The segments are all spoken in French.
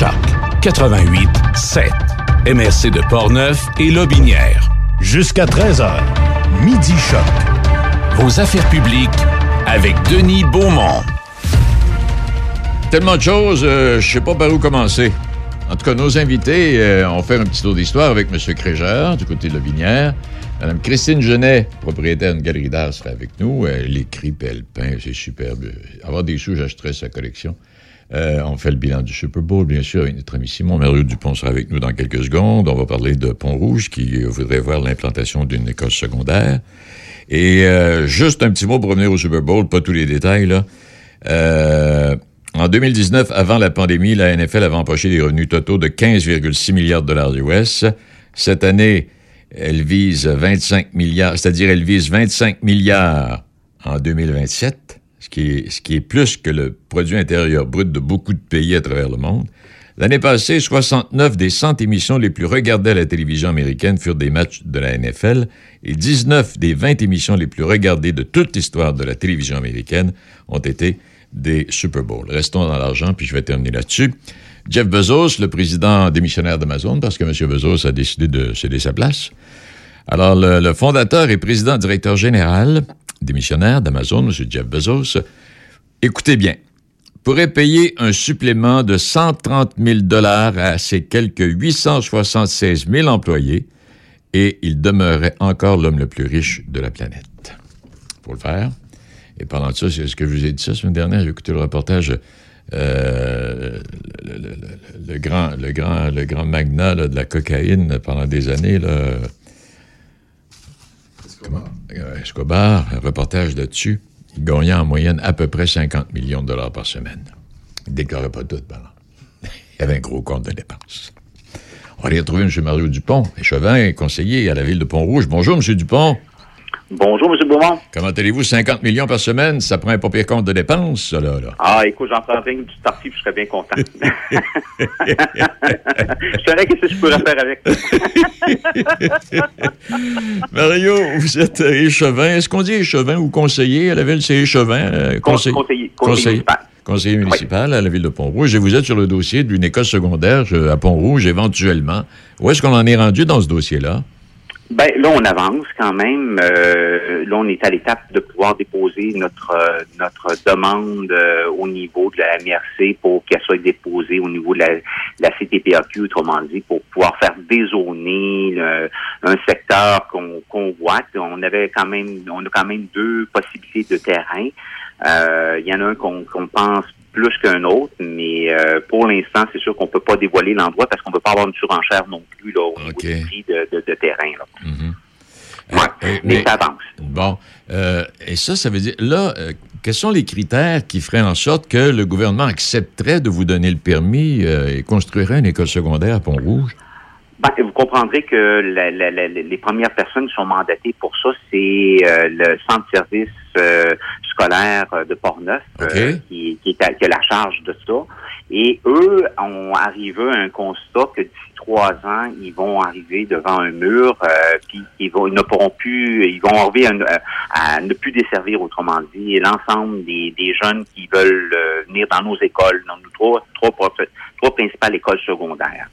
Choc 88 7. MRC de Portneuf et Lobinière. Jusqu'à 13h. Midi Choc. Vos affaires publiques avec Denis Beaumont. Tellement de choses, euh, je sais pas par où commencer. En tout cas, nos invités euh, ont fait un petit tour d'histoire avec M. Crégeur, du côté de Lobinière. Mme Christine Genet, propriétaire d'une galerie d'art, sera avec nous. Elle écrit, elle peint, c'est superbe. Avoir des sous, j'achèterais sa collection. Euh, on fait le bilan du Super Bowl, bien sûr, avec notre ami Simon. Mario Dupont sera avec nous dans quelques secondes. On va parler de Pont-Rouge, qui voudrait voir l'implantation d'une école secondaire. Et euh, juste un petit mot pour revenir au Super Bowl, pas tous les détails. Euh, en 2019, avant la pandémie, la NFL avait empoché des revenus totaux de 15,6 milliards de dollars US. Cette année, elle vise 25 milliards, c'est-à-dire elle vise 25 milliards en 2027 ce qui est, plus que le produit intérieur brut de beaucoup de pays à travers le monde. L'année passée, 69 des 100 émissions les plus regardées à la télévision américaine furent des matchs de la NFL et 19 des 20 émissions les plus regardées de toute l'histoire de la télévision américaine ont été des Super Bowls. Restons dans l'argent, puis je vais terminer là-dessus. Jeff Bezos, le président démissionnaire d'Amazon, parce que M. Bezos a décidé de céder sa place. Alors, le, le fondateur et président directeur général démissionnaire d'Amazon, M. Jeff Bezos, écoutez bien, pourrait payer un supplément de 130 000 dollars à ses quelques 876 000 employés et il demeurerait encore l'homme le plus riche de la planète. Pour le faire. Et pendant ça, c'est ce que je vous ai dit ça la semaine dernière, j'ai écouté le reportage euh, le, le, le, grand, le, grand, le grand magnat là, de la cocaïne pendant des années, là, Escobar. Euh, Escobar, un reportage là-dessus. Il gagnait en moyenne à peu près 50 millions de dollars par semaine. Il ne déclarait pas tout, pendant. Il avait un gros compte de dépenses. On aller retrouver M. Mario Dupont, échevin, conseiller à la ville de Pont-Rouge. Bonjour, M. Dupont. Bonjour, M. Beaumont. Comment allez-vous? 50 millions par semaine, ça prend un pas pire compte de dépenses, ça, là. là. Ah, écoute, j'en prendrais une petite partie, puis je serais bien content. je saurais qu'est-ce que je pourrais faire avec. Mario, vous êtes échevin. Est-ce qu'on dit échevin ou conseiller à la ville? C'est échevin? Euh, conseiller. Conseiller. Conseiller. municipal. Conseiller municipal oui. à la ville de Pont-Rouge. Et vous êtes sur le dossier d'une école secondaire à Pont-Rouge, éventuellement. Où est-ce qu'on en est rendu dans ce dossier-là? Ben là, on avance quand même. Euh, là, on est à l'étape de pouvoir déposer notre euh, notre demande euh, au niveau de la MRC pour qu'elle soit déposée au niveau de la, la CTPAQ, autrement dit, pour pouvoir faire dézoner un secteur qu'on voit. On avait quand même, on a quand même deux possibilités de terrain. Il y en a un qu'on pense plus qu'un autre, mais euh, pour l'instant, c'est sûr qu'on peut pas dévoiler l'endroit parce qu'on ne veut pas avoir une surenchère non plus là, au okay. niveau du prix de, de, de terrain. Là. Mm -hmm. ouais, euh, mais, mais, ça avance. Bon. Euh, et ça, ça veut dire, là, euh, quels sont les critères qui feraient en sorte que le gouvernement accepterait de vous donner le permis et construirait une école secondaire à Pont-Rouge? Ben, vous comprendrez que la, la, la, les premières personnes qui sont mandatées pour ça, c'est euh, le centre de service euh, scolaire de Portneuf okay. euh, qui, qui, est à, qui a la charge de ça. Et eux ont arrivé à un constat que d'ici trois ans, ils vont arriver devant un mur, euh, puis ils, vont, ne pourront plus, ils vont arriver à, à, ne plus desservir, autrement dit, l'ensemble des, jeunes qui veulent euh, venir dans nos écoles, dans nos trois, principales écoles secondaires.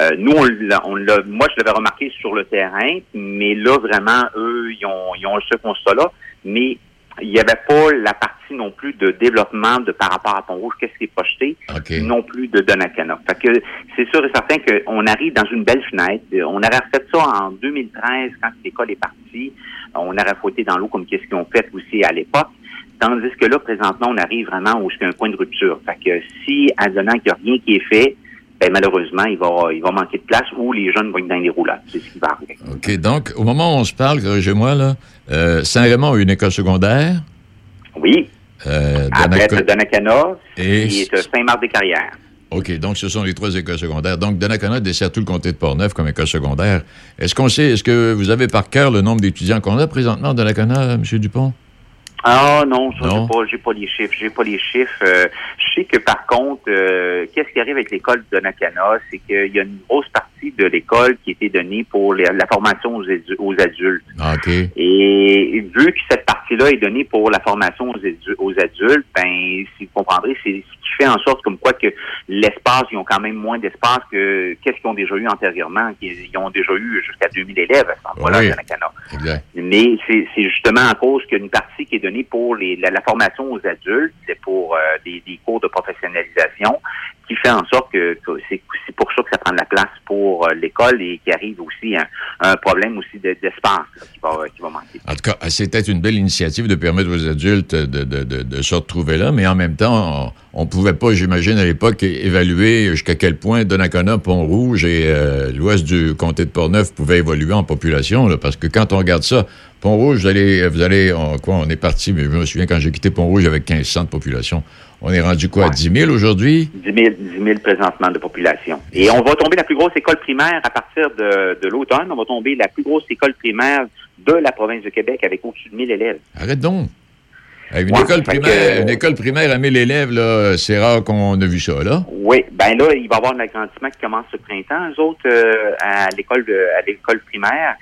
Euh, nous, on on moi, je l'avais remarqué sur le terrain, mais là, vraiment, eux, ils ont, ils ont ce constat-là, mais il n'y avait pas la partie non plus de développement de par rapport à Pont-Rouge, qu'est-ce qui est projeté, okay. non plus de Donnacana. Fait que c'est sûr et certain qu'on arrive dans une belle fenêtre. On aurait fait ça en 2013, quand l'école est partie. On aurait fouetté dans l'eau comme qu'est-ce qu'ils ont fait aussi à l'époque. Tandis que là, présentement, on arrive vraiment où c'est un point de rupture. Fait que si, à donnant qu'il n'y a rien qui est fait, ben, malheureusement, il va, il va manquer de place ou les jeunes vont être dans les roulades. C'est ce qui va arriver. OK. Donc, au moment où on se parle, corrigez-moi, là, euh, Saint-Raymond a une école secondaire. Oui. Euh, Après, et Saint-Marc-des-Carrières. OK, donc ce sont les trois écoles secondaires. Donc, Donnacona dessert tout le comté de Portneuf comme école secondaire. Est-ce qu'on sait, est-ce que vous avez par cœur le nombre d'étudiants qu'on a présentement à Donnacona, M. Dupont? Ah non, ça, Non? j'ai pas, j'ai pas les chiffres. J'ai pas les chiffres. Euh, je sais que par contre, euh, qu'est-ce qui arrive avec l'école de Nakana, c'est qu'il y a une grosse partie de l'école qui était donnée pour les- la formation aux, aux adultes. Ah, OK. Et vu que cette partie-là est donnée pour la formation aux, édu- aux adultes, ben, si vous comprendrez, c'est ce qui fait en sorte comme quoi que l'espace, ils ont quand même moins d'espace que qu'est-ce qu'ils ont déjà eu antérieurement. Ils, ils ont déjà eu jusqu'à 2000 élèves à Oui. de Nakana. Exact. Mais c'est c'est justement à cause qu'une partie qui est donnée pour les, la, formation aux adultes, c'est pour euh, des cours de professionnalisation, qui fait en sorte que, c'est pour ça que ça prend de la place pour euh, l'école et qui arrive aussi un, problème aussi de- d'espace qui, va, qui va manquer. En tout cas, c'était une belle initiative de permettre aux adultes de, de- de- se retrouver là, mais en même temps, on ne pouvait pas, j'imagine, à l'époque, évaluer jusqu'à quel point Donnacona, Pont-Rouge et euh, l'ouest du comté de Portneuf pouvaient évoluer en population, parce que quand on regarde ça, Pont-Rouge, vous allez, vous allez on, quoi, on est parti, mais je me souviens quand j'ai quitté Pont-Rouge avec 1500 de population. On est rendu quoi, à Ouais. 10 000 aujourd'hui? 10 000, 10 000 présentement de population. Et on va tomber la plus grosse école primaire à partir de, de l'automne. On va tomber la plus grosse école primaire de la province de Québec avec au-dessus de 1000 élèves. Arrête donc! Une, Ouais, école primaire, que- une école primaire à 1000 élèves, là, c'est rare qu'on a vu ça, là. Oui, ben là, il va y avoir un agrandissement qui commence ce printemps. Eux autres, euh, à l'école à l'école primaire,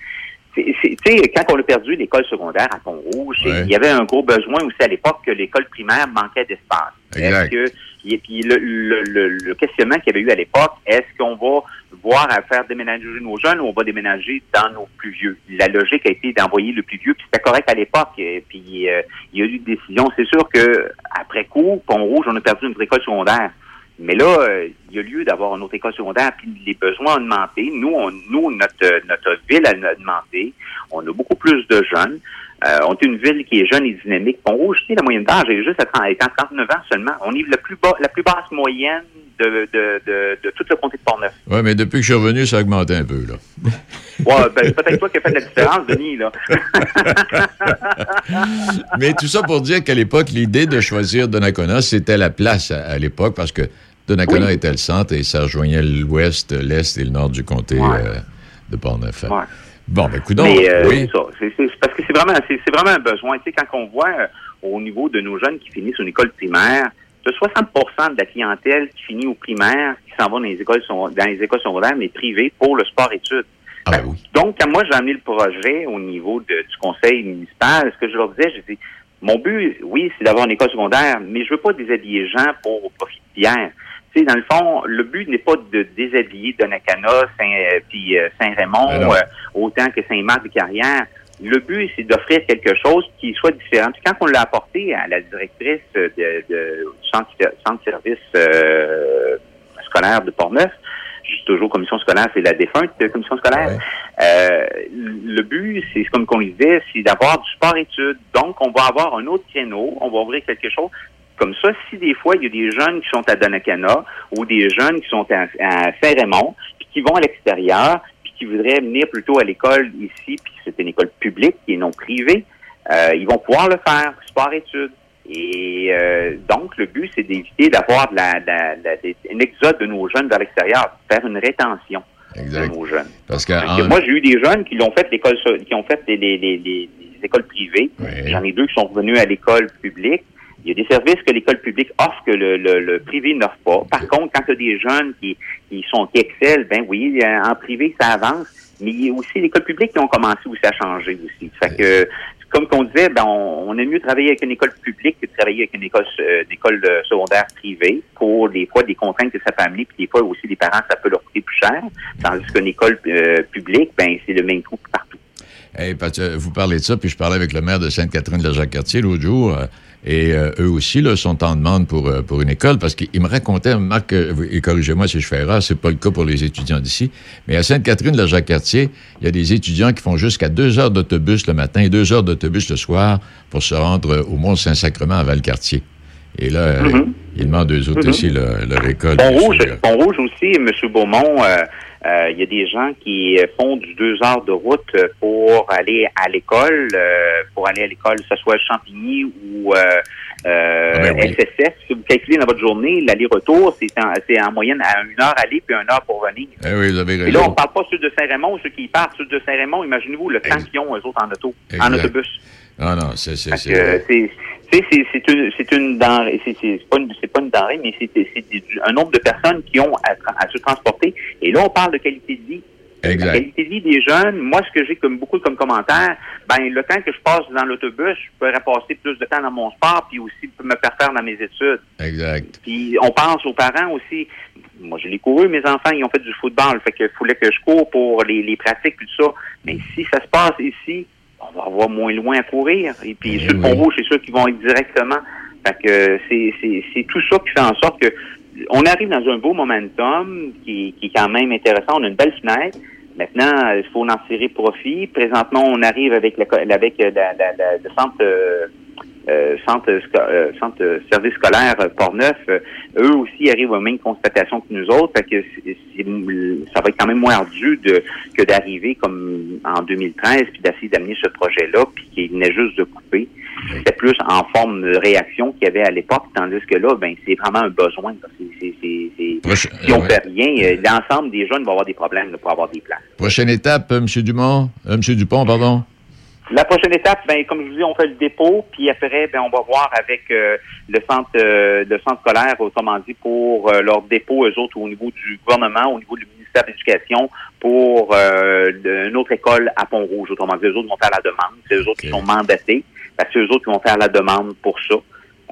tu sais, quand on a perdu l'école secondaire à Pont-Rouge, Ouais. il y avait un gros besoin aussi à l'époque que l'école primaire manquait d'espace. Exact. Est-ce que, et puis le, le, le, le questionnement qu'il y avait eu à l'époque, est-ce qu'on va voir à faire déménager nos jeunes ou on va déménager dans nos plus vieux? La logique a été d'envoyer le plus vieux, puis c'était correct à l'époque. Et Puis euh, il y a eu des décisions. C'est sûr que après coup, Pont-Rouge, on a perdu une école secondaire. Mais là, euh, il y a lieu d'avoir une autre école secondaire, puis les besoins ont augmenté. Nous, on, nous notre, euh, notre ville a augmenté. On a beaucoup plus de jeunes. Euh, on est une ville qui est jeune et dynamique. Tu sais, la moyenne d'âge est juste à 30, est à 39 ans seulement. On est le plus bas, la plus basse moyenne de, de, de, de tout le comté de Portneuf. Oui, mais depuis que je suis revenu, ça a augmenté un peu, là. Ouais, ben, peut-être toi qui as fait la différence, Denis, là. Mais tout ça pour dire qu'à l'époque, l'idée de choisir Donnacona, c'était la place à, à l'époque parce que Donnacona Oui. était le centre et ça rejoignait l'ouest, l'est et le nord du comté Ouais. euh, de Portneuf. Ouais. Bon, ben, écoute Mais euh, oui. c'est parce que c'est vraiment, c'est, vraiment un besoin. Tu sais, quand on voit euh, au niveau de nos jeunes qui finissent une école primaire, de 60% de la clientèle qui finit au primaire, qui s'en va dans les écoles, dans les écoles secondaires, mais privées pour le sport-études. Ah, ben oui. Donc, quand moi j'ai amené le projet au niveau de- du conseil municipal, ce que je leur disais, j'ai dit, mon but, oui, c'est d'avoir une école secondaire, mais je veux pas déshabiller les gens pour au profit sais, dans le fond, le but n'est pas de déshabiller Donnacana, Saint, euh, puis euh, Saint-Raymond, Ben euh, autant que Saint-Marc de Carrière. Le but, c'est d'offrir quelque chose qui soit différent. Puis quand on l'a apporté à la directrice de, de- du centre, centre service euh, scolaire de Portneuf, toujours commission scolaire, c'est la défunte commission scolaire. Ouais. Euh, le but, c'est comme qu'on le disait, c'est d'avoir du sport-études. Donc, on va avoir un autre créneau, on va ouvrir quelque chose. Comme ça, si des fois, il y a des jeunes qui sont à Donnacana ou des jeunes qui sont à, à Saint-Raymond, puis qui vont à l'extérieur, puis qui voudraient venir plutôt à l'école ici, puis c'est une école publique qui est non privée, euh, ils vont pouvoir le faire, sport-études. Et euh, donc, le but, c'est d'éviter d'avoir de la, de la- de la- des- un exode de nos jeunes vers l'extérieur, faire une rétention de Exact. nos jeunes. Parce que, Fait que en- moi, j'ai eu des jeunes qui l'ont fait l'école, qui ont fait les, les- les- les- les écoles privées. Oui. J'en ai deux qui sont revenus à l'école publique. Il y a des services que l'école publique offre que le, le- le privé n'offre pas. Par contre, quand tu as des jeunes qui, qui sont qui excellent, ben oui, euh, en privé, ça avance. Mais il y a aussi l'école publique qui ont commencé aussi à changer aussi. Fait que, comme qu'on disait, ben, on, on aime mieux travailler avec une école publique que de travailler avec une école, euh, une école euh, secondaire privée pour des fois des contraintes que ça peut amener, puis des fois aussi les parents, ça peut leur coûter plus cher. Tandis qu'une école euh, publique, ben c'est le même coût partout. Hey, parce que vous parlez de ça, puis je parlais avec le maire de Sainte-Catherine de la Jacques-Cartier l'autre jour, euh, et euh, eux aussi là, sont en demande pour, euh, pour une école, parce qu'ils me racontaient, Marc, euh, et corrigez-moi si je fais erreur, c'est pas le cas pour les étudiants d'ici, mais à Sainte-Catherine la Jacques-Cartier, il y a des étudiants qui font jusqu'à deux heures d'autobus le matin et deux heures d'autobus le soir pour se rendre euh, au Mont-Saint-Sacrement à Valcartier. Et là, euh, Mhm. ils demandent eux autres Mhm. aussi leur, leur école. Pont-Rouge, aussi, M. Beaumont, euh, euh, il y a des gens qui euh, font du deux heures de route euh, pour aller à l'école, euh, pour aller à l'école, que ce soit Champigny ou euh, euh, Ah ben oui. SSF. Si vous calculez dans votre journée, l'aller-retour, c'est en, c'est en moyenne à une heure aller puis une heure pour venir. Eh oui, vous avez Et là, on raison. parle pas ceux de Saint-Raymond, ceux qui partent, ceux de Saint-Raymond, imaginez-vous le temps qu'ils ont, eux autres, en auto, Exact. en autobus. Ah non, c'est... c'est, Parce c'est- que c'est c'est c'est c'est une c'est une denrée c'est pas une c'est pas une denrée mais c'est un nombre de personnes qui ont à, à se transporter et là on parle de qualité de vie la Exact. qualité de vie des jeunes, moi, ce que j'ai comme beaucoup comme commentaire, ben le temps que je passe dans l'autobus, je pourrais passer plus de temps dans mon sport, puis aussi me faire faire dans mes études. Exact. Puis on pense aux parents aussi. Moi, je l'ai couru, mes enfants, ils ont fait du football, fait qu'il fallait que je cours pour les, les pratiques, tout ça. Mais si ça se passe ici, on va avoir moins loin à courir. Et puis sur le oui. pont rouge, c'est sûr qu'ils vont être directement. Fait que c'est, c'est, c'est tout ça qui fait en sorte que on arrive dans un beau momentum qui, qui est quand même intéressant. On a une belle fenêtre. Maintenant, il faut en tirer profit. Présentement, on arrive avec, la, avec la, la, la- le centre, euh, euh, centre, euh, service scolaire Port-Neuf. Euh, eux aussi arrivent aux mêmes constatations que nous autres. Fait que ça va être quand même moins ardu de, que d'arriver comme en 2013 puis d'essayer d'amener ce projet-là puis qu'il venait juste de couper. C'était plus en forme de réaction qu'il y avait à l'époque, tandis que là, ben c'est vraiment un besoin. Proche- si on ouais. fait rien, l'ensemble des jeunes vont avoir des problèmes là, pour avoir des places. Prochaine étape, M. Dumont, euh, M. Dupont, pardon. La prochaine étape, ben, comme je vous dis, on fait le dépôt, puis après, ben, on va voir avec euh, le centre euh, le centre scolaire, autrement dit, pour euh, leur dépôt, eux autres, au niveau du gouvernement, au niveau du ministère de l'Éducation, pour euh, une autre école à Pont-Rouge. Autrement dit, eux autres vont faire la demande. C'est eux autres qui sont mandatés. Parce que c'est eux autres qui vont faire la demande pour ça.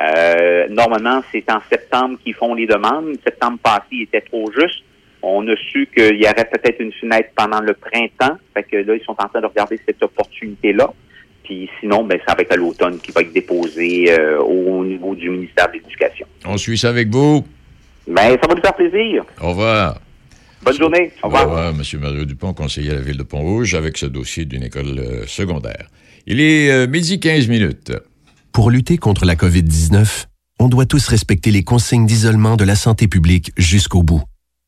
Euh, normalement, c'est en septembre qu'ils font les demandes. Septembre passé, il était trop juste. On a su qu'il y aurait peut-être une fenêtre pendant le printemps. Fait que là, ils sont en train de regarder cette opportunité-là. Puis sinon, ben, ça va être à l'automne qui va être déposé euh, au niveau du ministère de l'Éducation. On suit ça avec vous. Ben, ça va nous faire plaisir. Au revoir. Bonne journée. Au Au revoir. revoir, M. Mario Dupont, conseiller à la ville de Pont-Rouge, avec ce dossier d'une école euh, secondaire. Il est euh, midi 15 minutes. Pour lutter contre la COVID-19, on doit tous respecter les consignes d'isolement de la santé publique jusqu'au bout.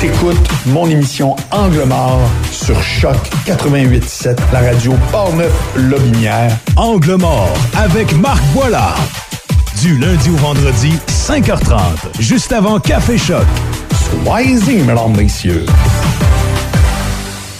T'écoutes mon émission Angle mort sur Choc 88.7, la radio Portneuf-Lobinière. Angle mort avec Marc Boilard. Du lundi au vendredi, 5h30, juste avant Café Choc. Soyez-y, mesdames, messieurs.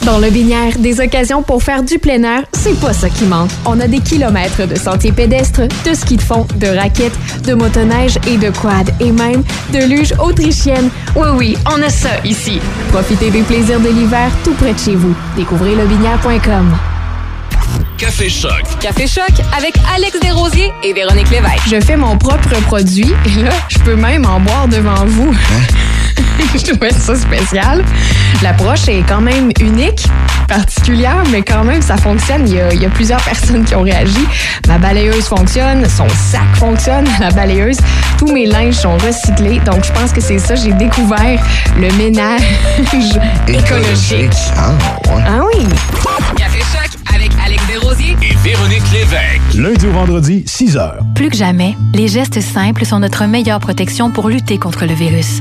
Dans le Binière, des occasions pour faire du plein air, c'est pas ça qui manque. On a des kilomètres de sentiers pédestres, de ski de fond, de raquettes, de motoneige et de quad, et même de luge autrichienne. Oui, oui, on a ça ici. Profitez des plaisirs de l'hiver tout près de chez vous. Découvrez lebinière.com. Café Choc. Café Choc avec Alex Desrosiers et Véronique Lévesque. Je fais mon propre produit et là, je peux même en boire devant vous. je trouvais ça spécial. L'approche est quand même unique, particulière, mais quand même, ça fonctionne. Il y, a, il y a plusieurs personnes qui ont réagi. Ma balayeuse fonctionne, son sac fonctionne, la balayeuse. Tous mes linges sont recyclés. Donc, je pense que c'est ça. J'ai découvert le ménage écologique. Ah, ouais. Ah oui! Café Choc avec Alex Desrosiers. Et Véronique Lévesque. Lundi au vendredi, 6h. Plus que jamais, les gestes simples sont notre meilleure protection pour lutter contre le virus.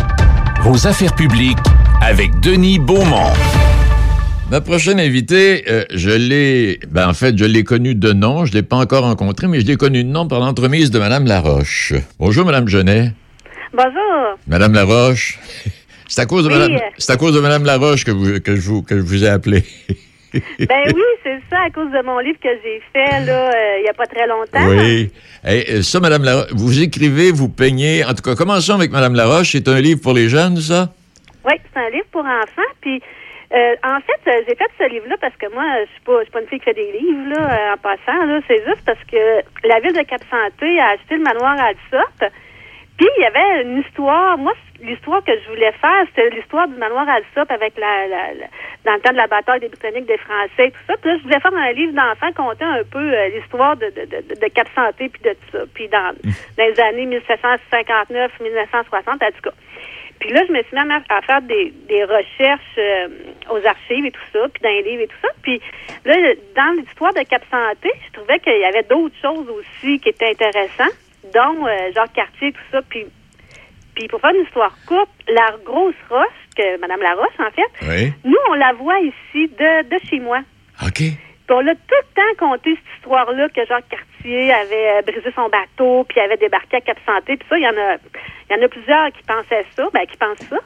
Vos affaires publiques avec Denis Beaumont. Ma prochaine invitée, euh, je l'ai, ben en fait, je l'ai connue de nom, je l'ai pas encore rencontrée, mais je l'ai connue de nom par l'entremise de Madame Laroche. Bonjour, Madame Genet. Bonjour. Madame Laroche. C'est à cause de Oui. Madame, c'est à cause de Madame Laroche que vous, que je vous, que je vous ai appelé. Ben oui, c'est ça, à cause de mon livre que j'ai fait là, euh, il n'y a pas très longtemps. Oui. Euh, ça, Madame Laroche, vous écrivez, vous peignez. En tout cas, commençons avec Madame Laroche. C'est un livre pour les jeunes, ça? Oui, c'est un livre pour enfants. Puis Euh, en fait, j'ai fait ce livre-là parce que moi, je suis pas, je suis pas une fille qui fait des livres là, en passant. Là, c'est juste parce que la ville de Cap Santé a acheté le manoir à Alsop. Puis il y avait une histoire. Moi, l'histoire que je voulais faire, c'était l'histoire du manoir Alsop avec la, la, la- dans le temps de la bataille des Britanniques, des Français, et tout ça. Puis là, je voulais faire un livre d'enfants compter un peu euh, l'histoire de, de, de, de Cap Santé puis de tout ça. Puis dans, dans les années 1759, 1960, en tout cas. Puis là, je me suis mis à, à faire des, des recherches euh, aux archives et tout ça, puis dans les livres et tout ça. Puis là, dans l'histoire de Cap Santé, je trouvais qu'il y avait d'autres choses aussi qui étaient intéressantes, dont euh, Jacques Cartier, tout ça. Puis, puis pour faire une histoire courte, la grosse roche, que Madame Laroche, en fait, Oui. nous, on la voit ici de, de chez moi. OK. Puis on a tout le temps conté cette histoire-là que Jacques Cartier avait euh, brisé son bateau, puis avait débarqué à Cap Santé. Puis ça, il y en a, il y en a plusieurs qui pensaient ça, ben qui pensent ça.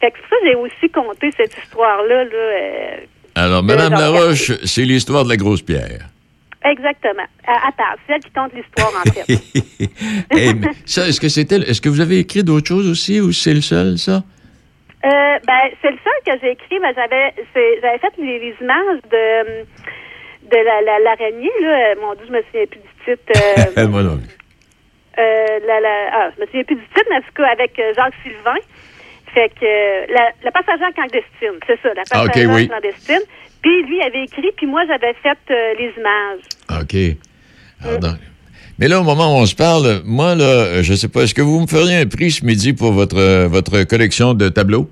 Fait que pour ça, j'ai aussi conté cette histoire-là. Là, euh, Alors, Jacques Laroche, c'est l'histoire de la grosse pierre. Exactement. À, à part, c'est elle qui compte l'histoire, en fait. Eh, mais ça, est-ce que c'était, est-ce que vous avez écrit d'autres choses aussi ou c'est le seul, ça? Euh, ben, c'est le seul que j'ai écrit. Ben, j'avais, j'avais fait les, les images de, de la, la- l'araignée. Là. Mon Dieu, je me souviens plus du titre. Euh, Moi non. euh, la, la, ah, je me souviens plus du titre, mais en tout cas, avec euh, Jacques Sylvain. Fait que euh, la, la passagère clandestine, c'est ça, la Ah, passagère oui. clandestine. Puis lui avait écrit, puis moi j'avais fait euh, les images. OK. Alors, donc- mais là, au moment où on se parle, moi, là, euh, je sais pas, est-ce que vous me feriez un prix ce midi pour votre, euh, votre collection de tableaux?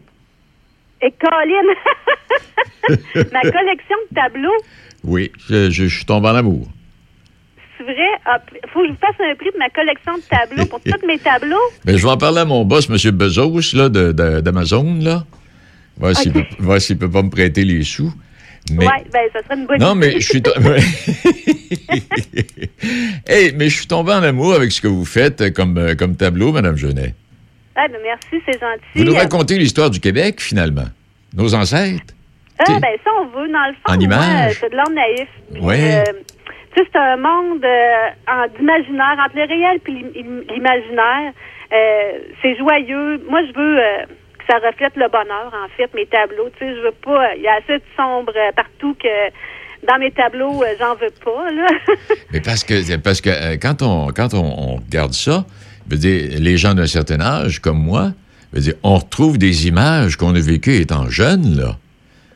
Et Colin, ma collection de tableaux, Oui. Je, je- je suis tombé en amour. c'est vrai, il faut que je vous fasse un prix de ma collection de tableaux pour tous mes tableaux? Ben, je vais en parler à mon boss, M. Bezos, là, d'Amazon, là. Voir s'il peut, s'il peut pas me prêter les sous. Mais, Ouais, ben ça serait une bonne non, idée. mais je suis... hey, mais je suis tombé en amour avec ce que vous faites euh, comme, euh, comme tableau, Mme Genet. Ah, ben merci, c'est gentil. Vous nous racontez l'histoire du Québec, finalement. Nos ancêtres. Ah, T'sais, ben ça, on veut, dans le fond, En image. euh, c'est de l'homme naïf. Ouais. euh, tu sais, c'est un monde euh, d'imaginaire, entre le réel et l'imaginaire. Euh, c'est joyeux. Moi, je veux euh, ça reflète le bonheur, en fait, mes tableaux. Tu sais, je veux pas... Il y a assez de sombre euh, partout que dans mes tableaux, euh, j'en veux pas, là. Mais parce que, parce que euh, quand, on, quand on, on regarde ça, je veux dire, les gens d'un certain âge, comme moi, je veux dire, on retrouve des images qu'on a vécues étant jeunes, là.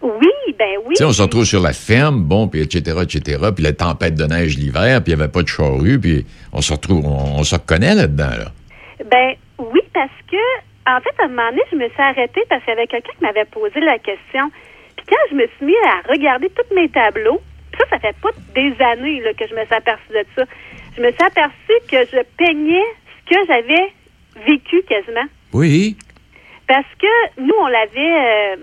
oui, ben oui. Tu sais, on se retrouve sur la ferme, bon, puis etc., etc., puis la tempête de neige l'hiver, puis il n'y avait pas de charrue, puis on se retrouve, on, on se reconnaît là-dedans, là. Ben oui, parce que en fait, à un moment donné, je me suis arrêtée parce qu'il y avait quelqu'un qui m'avait posé la question. Puis quand je me suis mis à regarder tous mes tableaux, ça, ça fait pas des années là, que je me suis aperçue de ça. Je me suis aperçue que je peignais ce que j'avais vécu quasiment. Oui. Parce que nous, on l'avait, euh,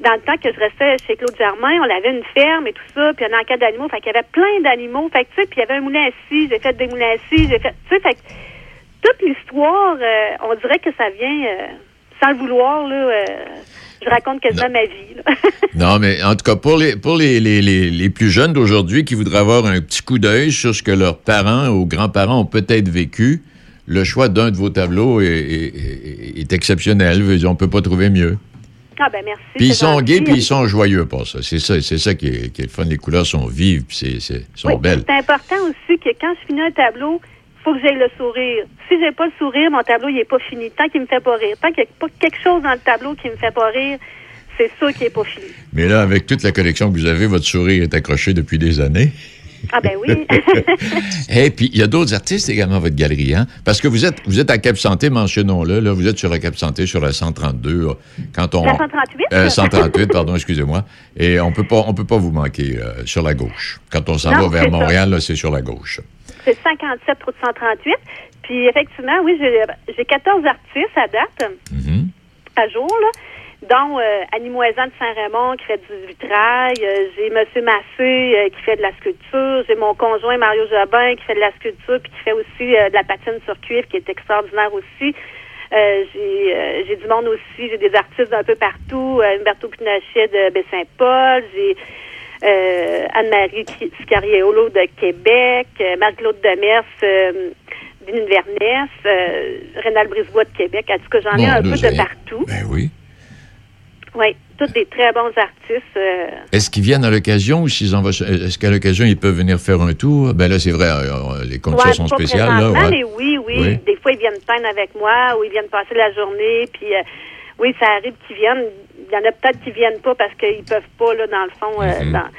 dans le temps que je restais chez Claude Germain, on avait une ferme et tout ça, puis un encadre d'animaux, fait qu'il y avait plein d'animaux, fait que, tu sais, puis il y avait un moulin scie, j'ai fait des moulins scie, j'ai fait, tu sais, fait que toute l'histoire, euh, on dirait que ça vient, euh, sans le vouloir, là, euh, je raconte quasiment ma vie, là. Non, mais en tout cas, pour les, pour les, les, les, les plus jeunes d'aujourd'hui qui voudraient avoir un petit coup d'œil sur ce que leurs parents ou grands-parents ont peut-être vécu, le choix d'un de vos tableaux est, est- est- est exceptionnel. On ne peut pas trouver mieux. ah, ben merci. Puis ils sont gays, puis ils sont joyeux pour ça. C'est ça, c'est ça qui est, qui est le fun. Les couleurs sont vives, puis c'est, c'est- sont Oui, belles. C'est important aussi que quand je finis un tableau, faut que j'aie le sourire. Si j'ai pas le sourire, mon tableau il est pas fini. Tant qu'il me fait pas rire, tant qu'il n'y a pas quelque chose dans le tableau qui me fait pas rire, c'est sûr qu'il est pas fini. Mais là, avec toute la collection que vous avez, votre sourire est accroché depuis des années. Ah ben oui. Et puis, il y a d'autres artistes également à votre galerie, hein? Parce que vous êtes, vous êtes à Cap Santé, mentionnons-le. Là, vous êtes sur la Cap Santé, sur la 132. là, Quand on, La 138? Euh, 138, pardon, excusez-moi. Et on peut pas, on peut pas vous manquer euh, sur la gauche. Quand on s'en va vers. Montréal, c'est sur la gauche. C'est 57 route 138. Puis effectivement, oui, j'ai j'ai 14 artistes à date, Mhm. à jour, là, dont euh, Annie Moisan de Saint-Raymond qui fait du vitrail, euh, j'ai Monsieur Massé euh, qui fait de la sculpture, j'ai mon conjoint Mario Jobin qui fait de la sculpture puis qui fait aussi euh, de la patine sur cuivre qui est extraordinaire aussi. Euh, j'ai euh, j'ai du monde aussi, j'ai des artistes d'un peu partout, euh, Humberto Pinochet de Baie-Saint-Paul, j'ai euh, Anne-Marie Scariolo de Québec, euh, Marc-Claude Demers euh, d'Inverness, euh, Rénal Brisebois de Québec. En tout cas, j'en ai un peu de partout. Ben oui. Oui, tous des très bons artistes. euh, Est-ce qu'ils viennent à l'occasion ou s'ils en vont, est-ce qu'à l'occasion ils peuvent venir faire un tour? Ben là, c'est vrai, euh, les conditions ouais, sont spéciales. Là, présentement, ouais. mais oui, oui, Oui. Des fois, ils viennent peindre avec moi ou ils viennent passer la journée. Puis, euh, oui, ça arrive qu'ils viennent. Il y en a peut-être qui viennent pas parce qu'ils peuvent pas, là, dans le fond. euh, Mhm. dans-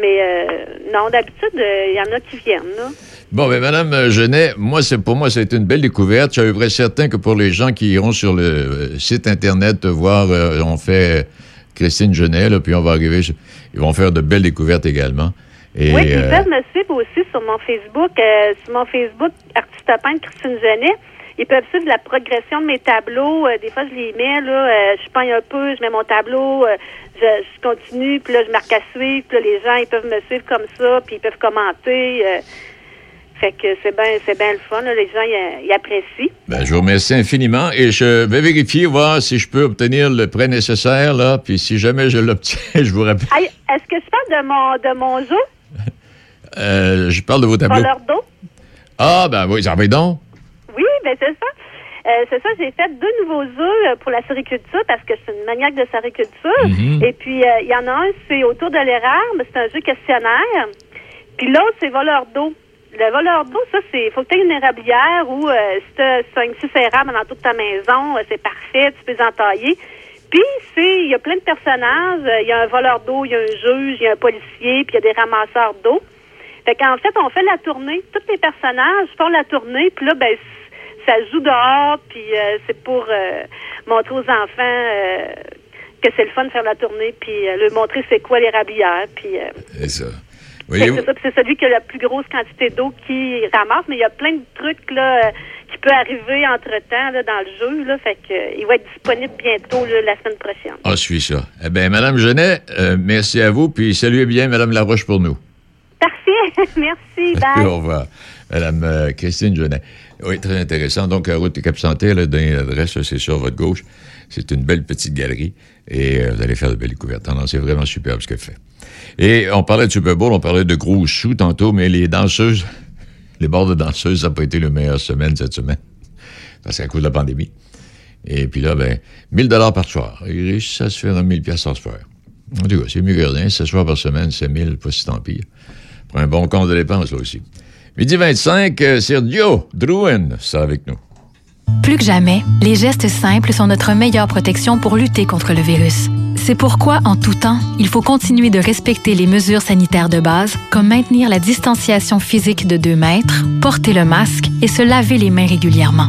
Mais euh, non, d'habitude, euh, il y en a qui viennent, là. Bon, mais Madame euh, Genet, moi, c'est pour moi, ça a été une belle découverte. Je suis à peu près certain que pour les gens qui iront sur le euh, site Internet voir, euh, on fait Christine Genet, là, puis on va arriver, ils vont faire de belles découvertes également. Et, oui, ils euh, peuvent me suivre aussi sur mon Facebook. euh, sur mon Facebook, artiste peintre Christine Genet. Ils peuvent suivre la progression de mes tableaux. Euh, des fois, je les mets, là, euh, je peins un peu, je mets mon tableau, euh, je, je continue, puis là, je marque à suivre. Puis là, les gens, ils peuvent me suivre comme ça, puis ils peuvent commenter. fait que c'est bien c'est bien le fun. là. les gens, ils, ils apprécient. ben, je vous remercie infiniment et je vais vérifier, voir si je peux obtenir le prêt nécessaire, là, puis si jamais je l'obtiens, je vous rappelle. Est-ce que je parle de mon, de mon jeu, je parle de vos tableaux. Voleur d'eau? Ah, ben oui, ça va donc. Oui, ben c'est ça. Euh, c'est ça, j'ai fait deux nouveaux œufs euh, pour la sériculture parce que je suis une maniaque de sériculture. Mhm. Et puis, euh, il y en a un, c'est autour de l'érable, c'est un jeu questionnaire. Puis l'autre, c'est voleur d'eau. Le voleur d'eau, ça, c'est. faut que tu aies une érablière euh, si tu as 5-6 érables dans toute ta maison, c'est parfait, tu peux les entailler. Puis, c'est. Il y a plein de personnages. Il y a un voleur d'eau, il y a un juge, il y a un policier, puis il y a des ramasseurs d'eau. Fait qu'en fait, on fait la tournée. Tous les personnages font la tournée, puis là, ben, ça joue dehors, puis euh, c'est pour euh, montrer aux enfants euh, que c'est le fun de faire la tournée, puis leur montrer c'est quoi l'érablière, puis... euh, C'est ça. c'est puis celui qui a la plus grosse quantité d'eau qui ramasse, mais il y a plein de trucs là qui peut arriver entre-temps dans le jeu, là, fait que il va être disponible bientôt là, la semaine prochaine. Ah, je suis ça. Eh bien, Madame Genet, merci à vous, puis saluez bien Madame Laroche pour nous. Parfait, merci, bye. Au revoir. Madame euh, Christine Genet. Oui, très intéressant. Donc, à route de Cap Santé, là, dans l'adresse, c'est sur votre gauche. C'est une belle petite galerie et euh, vous allez faire de belles découvertes. Non, c'est vraiment superbe ce qu'elle fait. Et on parlait de Super Bowl, on parlait de gros sous tantôt, mais les danseuses, les bords de danseuses, ça n'a pas été le meilleure semaine cette semaine. Parce qu'à cause de la pandémie. Et puis là, ben, 1000 dollars par soir. Ils réussissent à se faire un 1000 pièces par soir. En tout cas, c'est mieux que rien. 16 soirs par semaine, c'est 1000, pas si tant pire. Pour un bon compte de dépenses, là aussi. Midi 25, euh, Sergio Drouin, ça avec nous. Plus que jamais, les gestes simples sont notre meilleure protection pour lutter contre le virus. C'est pourquoi, en tout temps, il faut continuer de respecter les mesures sanitaires de base, comme maintenir la distanciation physique de 2 mètres, porter le masque et se laver les mains régulièrement.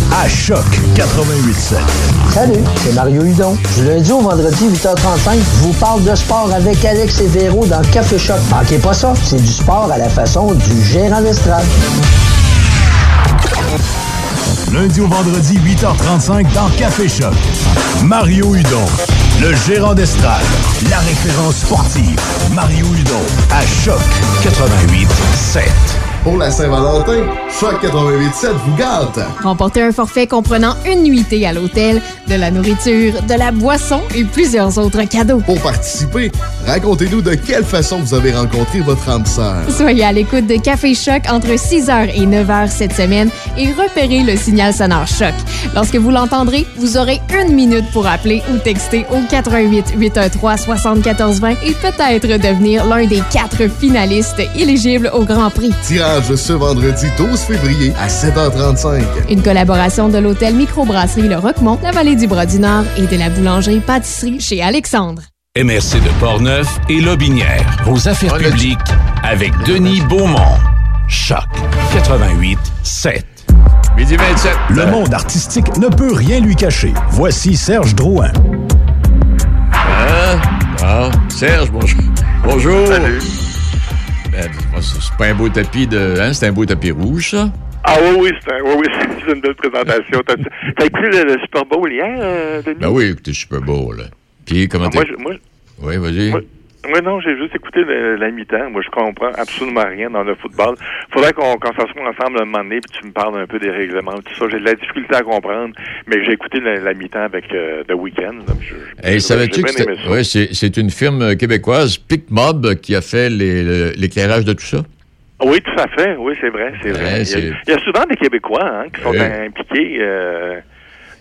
à Choc 88.7. Salut, c'est Mario Hudon. Du lundi au vendredi, 8h35, je vous parle de sport avec Alex et Véro dans Café Choc. Manquez pas ça, c'est du sport à la façon du gérant d'estrade. Lundi au vendredi, 8h35 dans Café Choc. Mario Hudon, le gérant d'estrade. La référence sportive. Mario Hudon à Choc 88.7. Pour la Saint-Valentin, Choc 88.7 vous gâte. Remportez un forfait comprenant une nuitée à l'hôtel, de la nourriture, de la boisson et plusieurs autres cadeaux. Pour participer, racontez-nous de quelle façon vous avez rencontré votre âme sœur. Soyez à l'écoute de Café Choc entre 6h et 9h cette semaine et repérez le signal sonore Choc. Lorsque vous l'entendrez, vous aurez une minute pour appeler ou texter au 88 813 7420 et peut-être devenir l'un des quatre finalistes éligibles au Grand Prix. Tirage ce vendredi 12 février à 7h35. Une collaboration de l'hôtel Microbrasserie Le Roquemont, la vallée du Bras-du-Nord et de la boulangerie-pâtisserie chez Alexandre. MRC de Portneuf et Lobinière. Vos affaires publiques avec Denis Beaumont. Choc 88 7. Midi 27. Le monde artistique ne peut rien lui cacher. Voici Serge Drouin. Hein? Ah, Serge, bonjour. Bonjour. Salut. C'est pas un beau tapis de. Hein? C'est un beau tapis rouge, ça? Ah oui, oui, c'est un- oui, oui, c'est une belle présentation. T'as écouté le, le Super Bowl hier, euh, Denis? Ben oui, écoutez, Super Bowl. Puis, comment Ah, moi, je- moi, Oui, vas-y. Oui, non, j'ai juste écouté le- la mi-temps. Moi, je comprends absolument rien dans le football. Faudrait qu'on qu'on s'assoie ensemble un moment donné, puis tu me parles un peu des règlements, tout ça. J'ai de la difficulté à comprendre, mais j'ai écouté la, la mi-temps avec euh, The Weeknd. j'ai- savais-tu que ouais, c'est une firme québécoise, PicMob, qui a fait l'éclairage de tout ça? Oui, tout à fait. Oui, c'est vrai, c'est vrai. Il, y a, c'est- il y a souvent des Québécois hein, qui sont impliqués euh,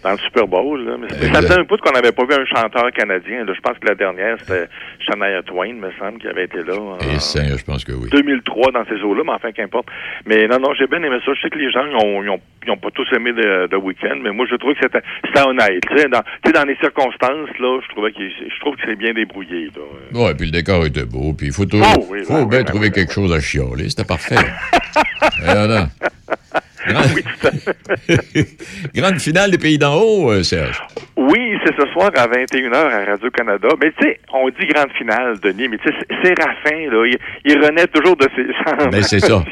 dans le Super Bowl. Là. Mais ça faisait un bout qu'on n'avait pas vu un chanteur canadien. Là. Je pense que la dernière, c'était Shania Twain, me semble, qui avait été là. Et Seigneur, je pense que oui. 2003 dans ces eaux-là, mais enfin, qu'importe. Mais non, non, j'ai bien aimé ça. Je sais que les gens, ils ont, ils ont, ils ont pas tous aimé The, The Weeknd, mais moi, je trouve que c'était honnête. Tu sais, dans, les circonstances, là, je trouvais que je trouve que c'est bien débrouillé. Là. Ouais, puis le décor était beau, puis il faut toujours, Oh, oui, faut oui, bien oui, trouver quelque chose à chialer. C'était parfait. Et voilà. Grande... Grande finale des Pays d'en haut, euh, Serge. Oui, c'est ce soir à 21h à Radio-Canada. Mais tu sais, on dit grande finale, Denis, mais tu sais, c'est- Séraphin, là, il, il renaît toujours de ses cendres. Ben, c'est ça.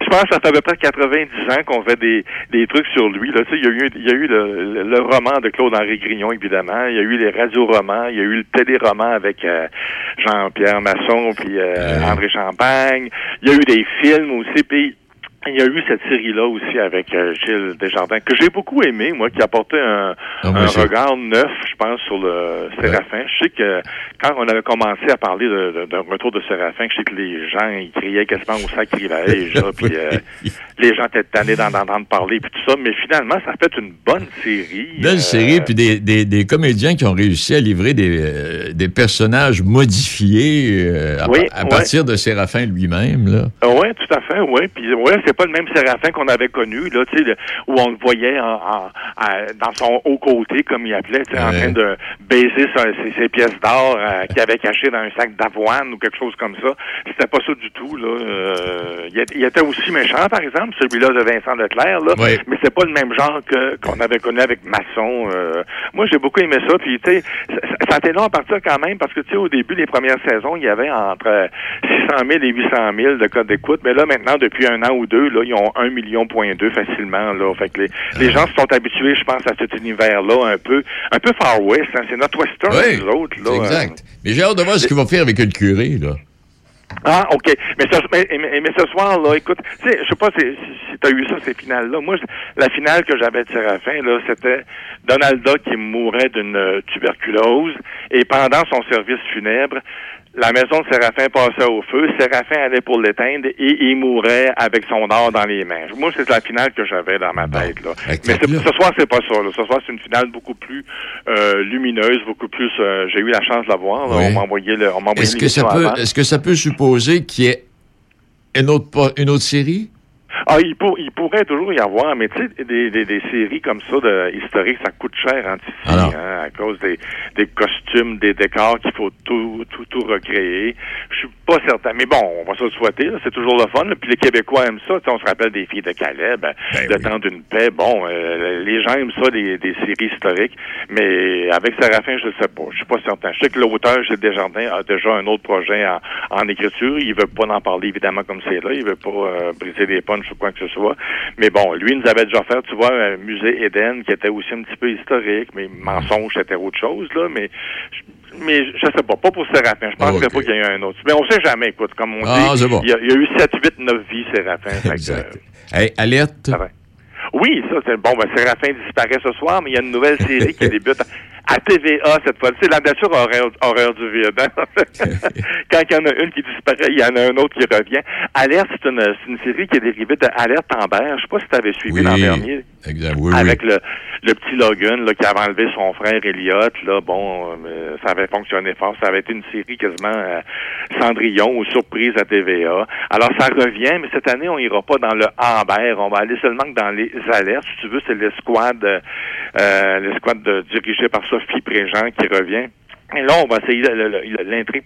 Je pense que ça fait à peu près 90 ans qu'on fait des, des trucs sur lui. Là. Tu sais, il y a eu, il y a eu le, le- le roman de Claude-Henri Grignon, évidemment. Il y a eu les radioromans. Il y a eu le téléroman avec euh, Jean-Pierre Masson puis euh, André Champagne. Il y a eu des films aussi. Puis il y a eu cette série-là aussi avec euh, Gilles Desjardins, que j'ai beaucoup aimé, moi, qui apportait un, Ah, un regard neuf, je pense, sur le Séraphin. Je sais que quand on avait commencé à parler de- de- d'un retour de Séraphin, je sais que les gens, ils criaient quasiment au sacrilège, puis euh, les gens étaient tannés d'en entendre parler, puis tout ça, mais finalement, ça a fait une bonne série. Belle Euh, série, puis des, des, des comédiens qui ont réussi à livrer des, euh, des personnages modifiés à, Oui, à ouais. partir de Séraphin lui-même. Là. Oui, tout à fait, oui. Puis ouais, c'est pas le même Séraphin qu'on avait connu, là, tu sais, le- où on le voyait en, en- à- dans son haut côté, comme il appelait, en train de baiser sa- ses, ses pièces d'or euh, qu'il avait cachées dans un sac d'avoine ou quelque chose comme ça. C'était pas ça du tout, là. Euh, il, était- il était aussi méchant, par exemple, celui-là de Vincent Leclerc, là. Ouais. Mais c'est pas le même genre que qu'on avait connu avec Masson. euh. moi, j'ai beaucoup aimé ça. Puis, tu sais, ça, ça long à partir quand même, parce que, tu sais, au début, les premières saisons, il y avait entre 600 000 et 800 000 de codes d'écoute. Mais là, maintenant, depuis un an ou deux, là, ils ont 1 million facilement, là. Fait que les, les gens se sont habitués, je pense, à cet univers-là, un peu, un peu Far West. hein. C'est notre western, Oui, autres, là. c'est exact. Mais j'ai hâte de voir ce qu'il va faire avec le curé. Là. Ah, OK. Mais ce, mais, mais- mais ce soir, là, écoute, tu sais, je sais pas si, si, tu as eu ça, ces finales-là. Moi, la finale que j'avais de Séraphin, là, c'était Donalda qui mourait d'une tuberculose et pendant son service funèbre, la maison de Séraphin passait au feu, Séraphin allait pour l'éteindre et il mourait avec son or dans les mains. Moi, c'est la finale que j'avais dans ma tête, là. Mais c'est- ce soir, c'est pas ça, là. Ce soir, c'est une finale beaucoup plus euh, lumineuse, beaucoup plus... euh, J'ai eu la chance de la voir. Oui. On m'a envoyé le... Est-ce que, ça peut, est-ce que ça peut supposer qu'il y ait une autre, une autre série? Ah, il, pour- il pourrait toujours y avoir, mais tu sais, des, des, des séries comme ça de historiques, ça coûte cher en hein, à cause des, des costumes, des décors qu'il faut tout, tout, tout recréer. Je suis pas certain. Mais bon, on va se le souhaiter, là, c'est toujours le fun. là. Puis les Québécois aiment ça. On se rappelle des filles de Calais, ben, le temps d'une paix. Bon, euh, les gens aiment ça, des, des séries historiques. Mais avec Séraphin, je ne sais pas. Je suis pas certain. Je sais que l'auteur, Gilles Desjardins, a déjà un autre projet en, en écriture. Il veut pas en parler, évidemment, comme c'est là. Il veut pas euh, briser des punchs ou quoi que ce soit. Mais bon, lui, il nous avait déjà fait, tu vois, un musée Éden qui était aussi un petit peu historique, mais mensonge, c'était autre chose, là. Mais, mais je sais pas, pas pour Séraphin. Je pense Ok. pas qu'il y ait un autre. Mais on sait jamais, écoute, comme on Ah, dit. bon. il, y a, il y a eu 7, 8, 9 vies, Séraphin. Que, Exact. Hey, alerte. Oui, ça, c'est bon. Ben, Séraphin disparaît ce soir, mais il y a une nouvelle série qui débute à TVA cette fois. C'est la nature horaire du vide. hein. Quand il y en a une qui disparaît, il y en a un autre qui revient. Alerte, c'est une, une série qui est dérivée de Alerte Amber. Je sais pas si tu avais suivi Oui, l'an dernier. Avec le, le petit Logan là, qui avait enlevé son frère Elliot, là, bon, euh, ça avait fonctionné fort. Ça avait été une série quasiment euh, Cendrillon ou surprise à TVA. Alors ça revient, mais cette année, on ira pas dans le Amber. On va aller seulement que dans les alertes. Si tu veux, c'est l'escouade euh, l'escouade de- dirigée par Sophie Préjean qui revient. Et là, on va essayer l'intrigue.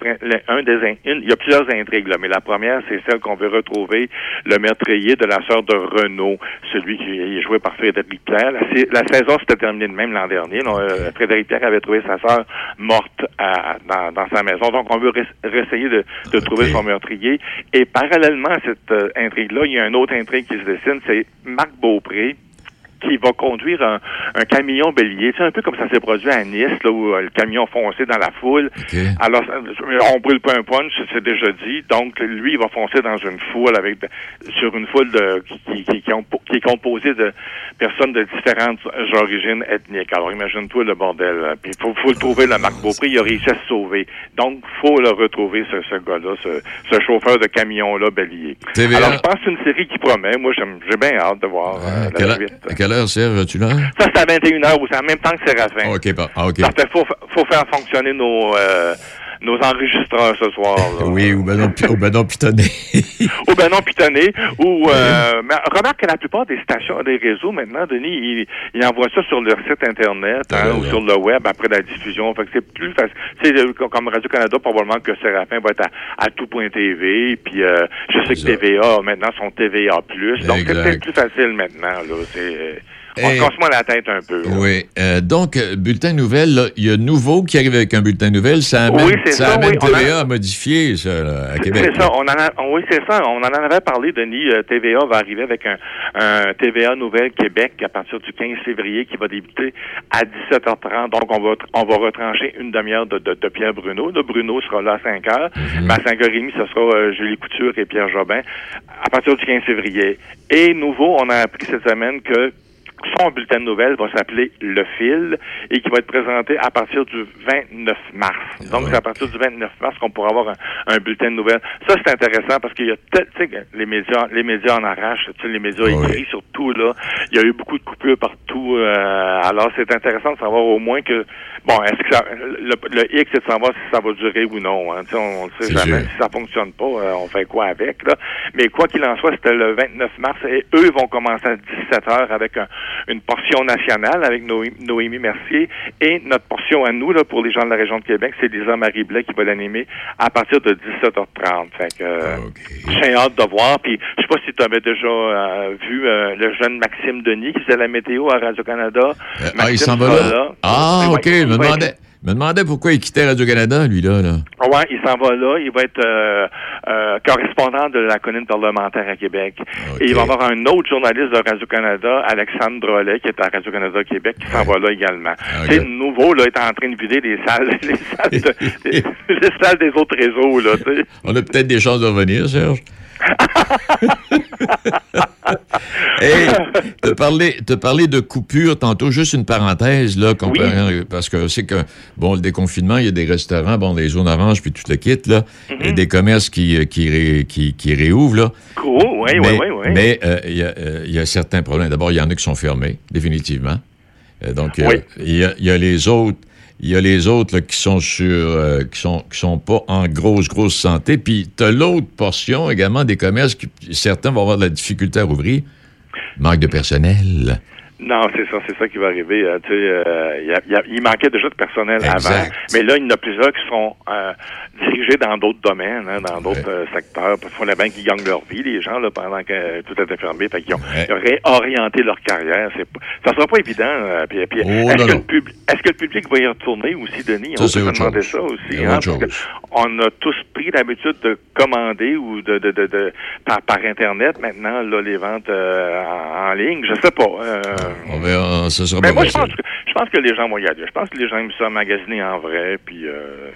Un des une- il y a plusieurs intrigues, là, mais la première, c'est celle qu'on veut retrouver le meurtrier de la sœur de Renaud, celui qui est joué par Frédéric Pierre. La, sa- la saison s'était terminée de même l'an dernier. Euh, Frédéric Pierre avait trouvé sa sœur morte à- dans, dans sa maison. Donc, on veut essayer de, de trouver son meurtrier. Et parallèlement à cette euh, intrigue-là, il y a une autre intrigue qui se dessine, c'est Marc Beaupré qui va conduire un, un camion bélier. C'est un peu comme ça s'est produit à Nice, là, où euh, le camion fonçait dans la foule. Alors, on brûle pas un punch, c'est déjà dit. Donc, lui, il va foncer dans une foule avec sur une foule de, qui, qui, qui, ont- qui est composée de personnes de différentes origines ethniques. Alors, imagine-toi le bordel. Puis, il faut, faut le trouver, le Marc Beaupré. Il a réussi à se sauver. Donc, faut le retrouver, ce, ce gars-là, ce, ce chauffeur de camion-là, bélier. TVA. Alors, je pense que c'est une série qui promet. Moi, j'aime- j'ai bien hâte de voir euh, la suite. Quelle heure, Serge, as-tu l'heure? Ça, c'est à 21h aussi, en même temps que Séraphin. OK, pas- ah, OK. Parce qu'il faut, faut faire fonctionner nos, euh, nos enregistreurs ce soir. là. Oui, ou ben non, ou ben non pitonné. Ou ben non pitonné. Ou euh, mais remarque que la plupart des stations, des réseaux maintenant, Denis, ils, ils envoient ça sur leur site internet hein, ou sur le web après la diffusion. Fait que c'est plus facile. C'est euh, comme Radio Canada probablement que Séraphin va être à, à tout.tv. Puis euh, je sais que TVA maintenant sont TVA Donc c'est peut-être plus facile maintenant. Là. C'est, euh, on se casse moins la tête un peu. là. Oui. Euh, donc, euh, bulletin nouvelle, il y a Nouveau qui arrive avec un bulletin nouvelle. Ça amène, Oui, c'est ça, amène oui, a- TVA à modifier, ça, là, à Québec. C'est ça, on en a, oui, c'est ça. On en avait parlé, Denis. Euh, TVA va arriver avec un, un TVA Nouvelle Québec à partir du 15 février qui va débuter à 17h30. Donc, on va, on va retrancher une demi-heure de, de, de Pierre Bruno. Là, Bruno sera là à 5 h Mais à 5h30, ce sera euh, Julie Couture et Pierre Jobin à partir du 15 février. Et nouveau, on a appris cette semaine que son bulletin de nouvelles va s'appeler Le Fil et qui va être présenté à partir du 29 mars. Donc, c'est à partir du 29 mars qu'on pourra avoir un, un bulletin de nouvelles. Ça, c'est intéressant parce qu'il y a, tu sais, les médias, les médias en arrachent, les médias écrits surtout, là. Il y a eu beaucoup de coupures partout. euh, alors, c'est intéressant de savoir au moins que, bon, est-ce que ça, le, le X, c'est de savoir si ça va durer ou non. Hein. On ne sait jamais. sûr. Si ça fonctionne pas, euh, on fait quoi avec, là. Mais quoi qu'il en soit, c'était le 29 mars et eux vont commencer à 17 heures avec un- une portion nationale avec Noé- Noémie Mercier et notre portion à nous, là, pour les gens de la région de Québec, c'est Lisa Marie Blais qui va l'animer à partir de 17h30. Fait que, euh, j'ai hâte de voir. Puis, je sais pas si tu avais déjà euh, vu euh, le jeune Maxime Denis qui faisait la météo à Radio-Canada. Ah, il s'en va là? Ah, OK. Je me demandais, me demandais pourquoi il quittait Radio-Canada, lui, là. là. Oui, il s'en va là. Il va être euh, euh, correspondant de la colline parlementaire à Québec. Et il va y avoir un autre journaliste de Radio-Canada, Alexandre Drolet, qui est à Radio-Canada Québec, qui s'en va là également. C'est nouveau, là, est en train de vider les salles, les salles, de- les, les salles des autres réseaux, là. On a peut-être des chances de revenir, Serge. hey, te parler, te parler de coupure tantôt, juste une parenthèse, là, parce que c'est que, bon, le déconfinement, il y a des restaurants, bon, des zones oranges, puis tout le kit, là, et des commerces qui, euh, qui, ré- qui, qui réouvrent, là. Oui, mais, oui, oui. Mais euh, il y, a, euh, il y a certains problèmes. D'abord, il y en a qui sont fermés, définitivement. Donc, Oui. y, il y a les autres. Il y a les autres là, qui sont sur euh, qui sont qui sont pas en grosse grosse santé puis tu as l'autre portion également des commerces qui certains vont avoir de la difficulté à rouvrir manque de personnel. Non, c'est ça, c'est ça qui va arriver. euh, tu sais, euh, il y a- y a- il manquait déjà de personnel Exact. avant, mais là, il y en a plusieurs qui sont euh, dirigés dans d'autres domaines, hein, dans d'autres euh, secteurs. Il fallait bien qu'ils gagnent leur vie, les gens, là, pendant que euh, tout était fermé. Fait qu'ils ont réorienté leur carrière. C'est ça sera pas évident. puis, puis, Oh, est-ce, que le pub- est-ce que le public va y retourner aussi, Denis? Ça, on se chose. ça aussi. Hein, on a tous pris l'habitude de commander ou de, de, de, de- par, par Internet maintenant, là, les ventes euh, en, en ligne. Je sais pas. On verra, ce sera mais moi, je pense, que, je pense que les gens vont y aller. Je pense que les gens aiment ça magasiner en vrai. Puis, euh,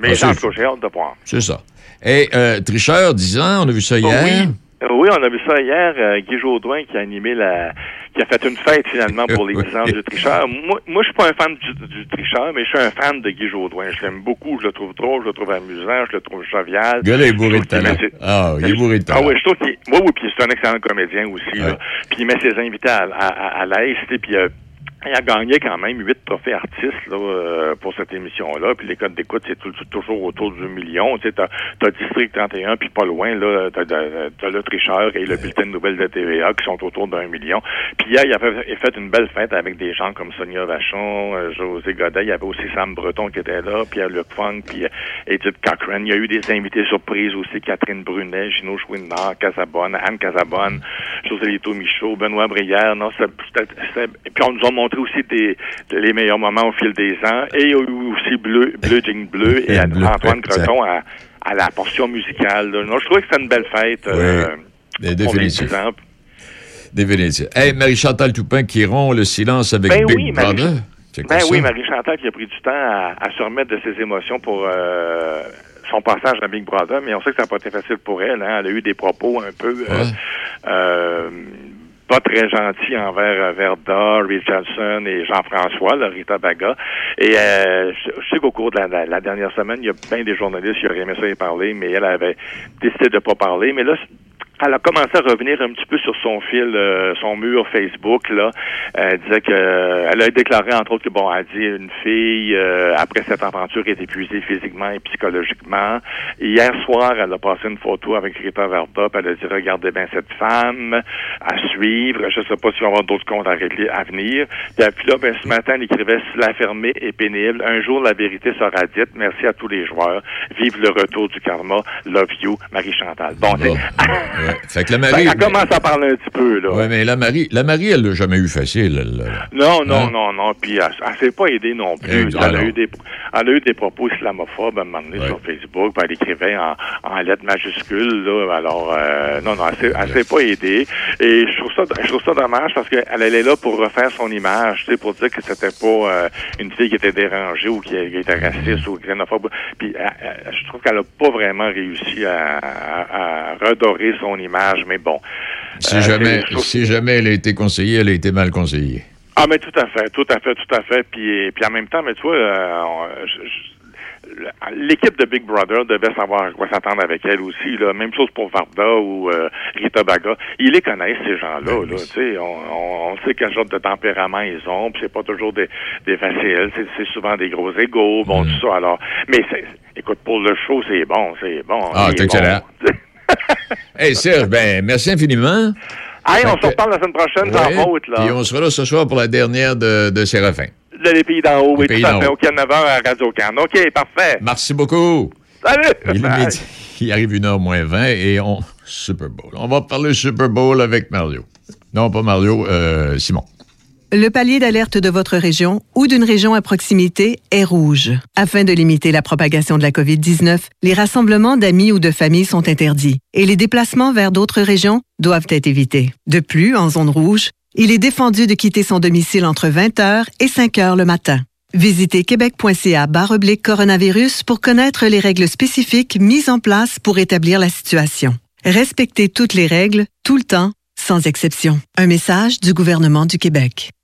mais Ah, j'ai hâte de voir. C'est ça. Et euh, tricheur 10 ans, on a vu ça hier. oui. Euh, Oui, on a vu ça hier. euh, Guy Jodoin qui a animé la, qui a fait une fête finalement pour les 10 ans du tricheur. Moi, moi, je suis pas un fan du, du tricheur, mais je suis un fan de Guy Jodoin. Je l'aime beaucoup. Je le trouve drôle, je le trouve amusant, je le trouve jovial. Le gars, est bourré de talent. ses- Ah, il est bourré de Ah talent. oui, je trouve qu'il oui, oui, puis c'est un excellent comédien aussi. Là. Puis il met ses invités à, à, à, à l'aise, puis euh, il a gagné quand même huit trophées artistes là, euh, pour cette émission-là. Puis les codes d'écoute, c'est toujours autour du million. Tu sais, t'as, t'as District 31, puis pas loin, là, t'as, t'as le tricheur et le bulletin de nouvelles de TVA qui sont autour d'un million. Puis hier, il a fait, il a fait une belle fête avec des gens comme Sonia Vachon, euh, José Godet, il y avait aussi Sam Breton qui était là, Pierre-Luc Funk, puis euh, Edith Cochrane. Il y a eu des invités surprises aussi, Catherine Brunet, Gino Chouinard, Casabonne, Anne Casabonne, José Lito Michaud, Benoît Brière. Non, c'était- et puis on nous a montré aussi des, les meilleurs moments au fil des ans. Et il y a eu aussi Bleu, Bleu Jean Bleu et Bleu, Antoine. Creton à, à la portion musicale. Non, je trouvais que c'était une belle fête. euh, Oui. 10 ans. Des Vénétiens. Hey, Marie-Chantal Toupin qui rompt le silence avec Ben Big oui, Brother. Ben oui, Marie-Chantal qui a pris du temps à, à se remettre de ses émotions pour euh, son passage à Big Brother, mais on sait que ça n'a pas été facile pour elle. Hein. Elle a eu des propos un peu euh, euh, pas très gentils envers euh, Verda, Richardson et Jean-François, là, Rita Baga. Et euh, je, sais qu'au cours de la, dernière semaine, il y a bien des journalistes qui auraient aimé ça y parler, mais elle avait décidé de pas parler. Mais là, elle a commencé à revenir un petit peu sur son fil, euh, son mur Facebook. Là, elle disait que elle a déclaré entre autres que bon, elle dit une fille euh, après cette aventure est épuisée physiquement et psychologiquement. Hier soir, elle a passé une photo avec Rita Verda, puis elle a dit regardez bien cette femme à suivre. Je sais pas s'il va y avoir d'autres comptes à régler à venir. Puis, puis là, ben, ce matin, elle écrivait si la fermée est pénible. Un jour, la vérité sera dite. Merci à tous les joueurs. Vive le retour du karma. Love you, Marie Chantal. Bon, c'est- Ouais. Fait que la Marie. elle commence à parler un petit peu, là. Ouais, mais la Marie, la Marie, elle l'a jamais eu facile. elle. Non, non, Hein? non, non. Puis elle, elle s'est pas aidée non plus. Eh, elle, alors. a eu des, elle a eu des propos islamophobes à un moment donné sur Facebook. Puis elle écrivait en, en lettres majuscules. Là. Alors, euh, non, non, elle s'est, elle s'est pas aidée. Et je trouve ça, je trouve ça dommage parce qu'elle elle est là pour refaire son image, tu sais, pour dire que c'était pas euh, une fille qui était dérangée ou qui, qui était raciste ou xénophobe. Puis elle- je trouve qu'elle a pas vraiment réussi à, à- à redorer son image. Mais bon. Si, Euh, jamais, si jamais elle a été conseillée, elle a été mal conseillée. ah, mais tout à fait, tout à fait, tout à fait. Puis, puis en même temps, mais tu vois, euh, l'équipe de Big Brother devait savoir à quoi s'attendre avec elle aussi. Là. Même chose pour Varda ou euh, Rita Baga. Ils les connaissent, ces gens-là. Là, sais, on, sait quel genre de tempérament ils ont. Puis c'est pas toujours des, des faciles. C'est, souvent des gros égaux. Bon, tout ça. Alors, mais écoute, pour le show, c'est bon, c'est bon. Ah, c'est est excellent. bon. Hey, Serge, ben, merci infiniment. Hey, on se reparle la semaine prochaine, Ouais, sans faute, là. Puis on sera là ce soir pour la dernière de, de Séraphin. Là, les pays d'en haut, oui, pays tout à fait, au Canada, à Radio Can. OK, parfait. Merci beaucoup. Salut! Il, midi. Il arrive une heure moins 20 et on. Super Bowl. On va parler Super Bowl avec Mario. Non, pas Mario, euh, Simon. Le palier d'alerte de votre région ou d'une région à proximité est rouge. Afin de limiter la propagation de la COVID-19, les rassemblements d'amis ou de familles sont interdits et les déplacements vers d'autres régions doivent être évités. De plus, en zone rouge, il est défendu de quitter son domicile entre 20h et 5h le matin. Visitez québec.ca oblique coronavirus pour connaître les règles spécifiques mises en place pour établir la situation. Respectez toutes les règles, tout le temps, sans exception. Un message du gouvernement du Québec.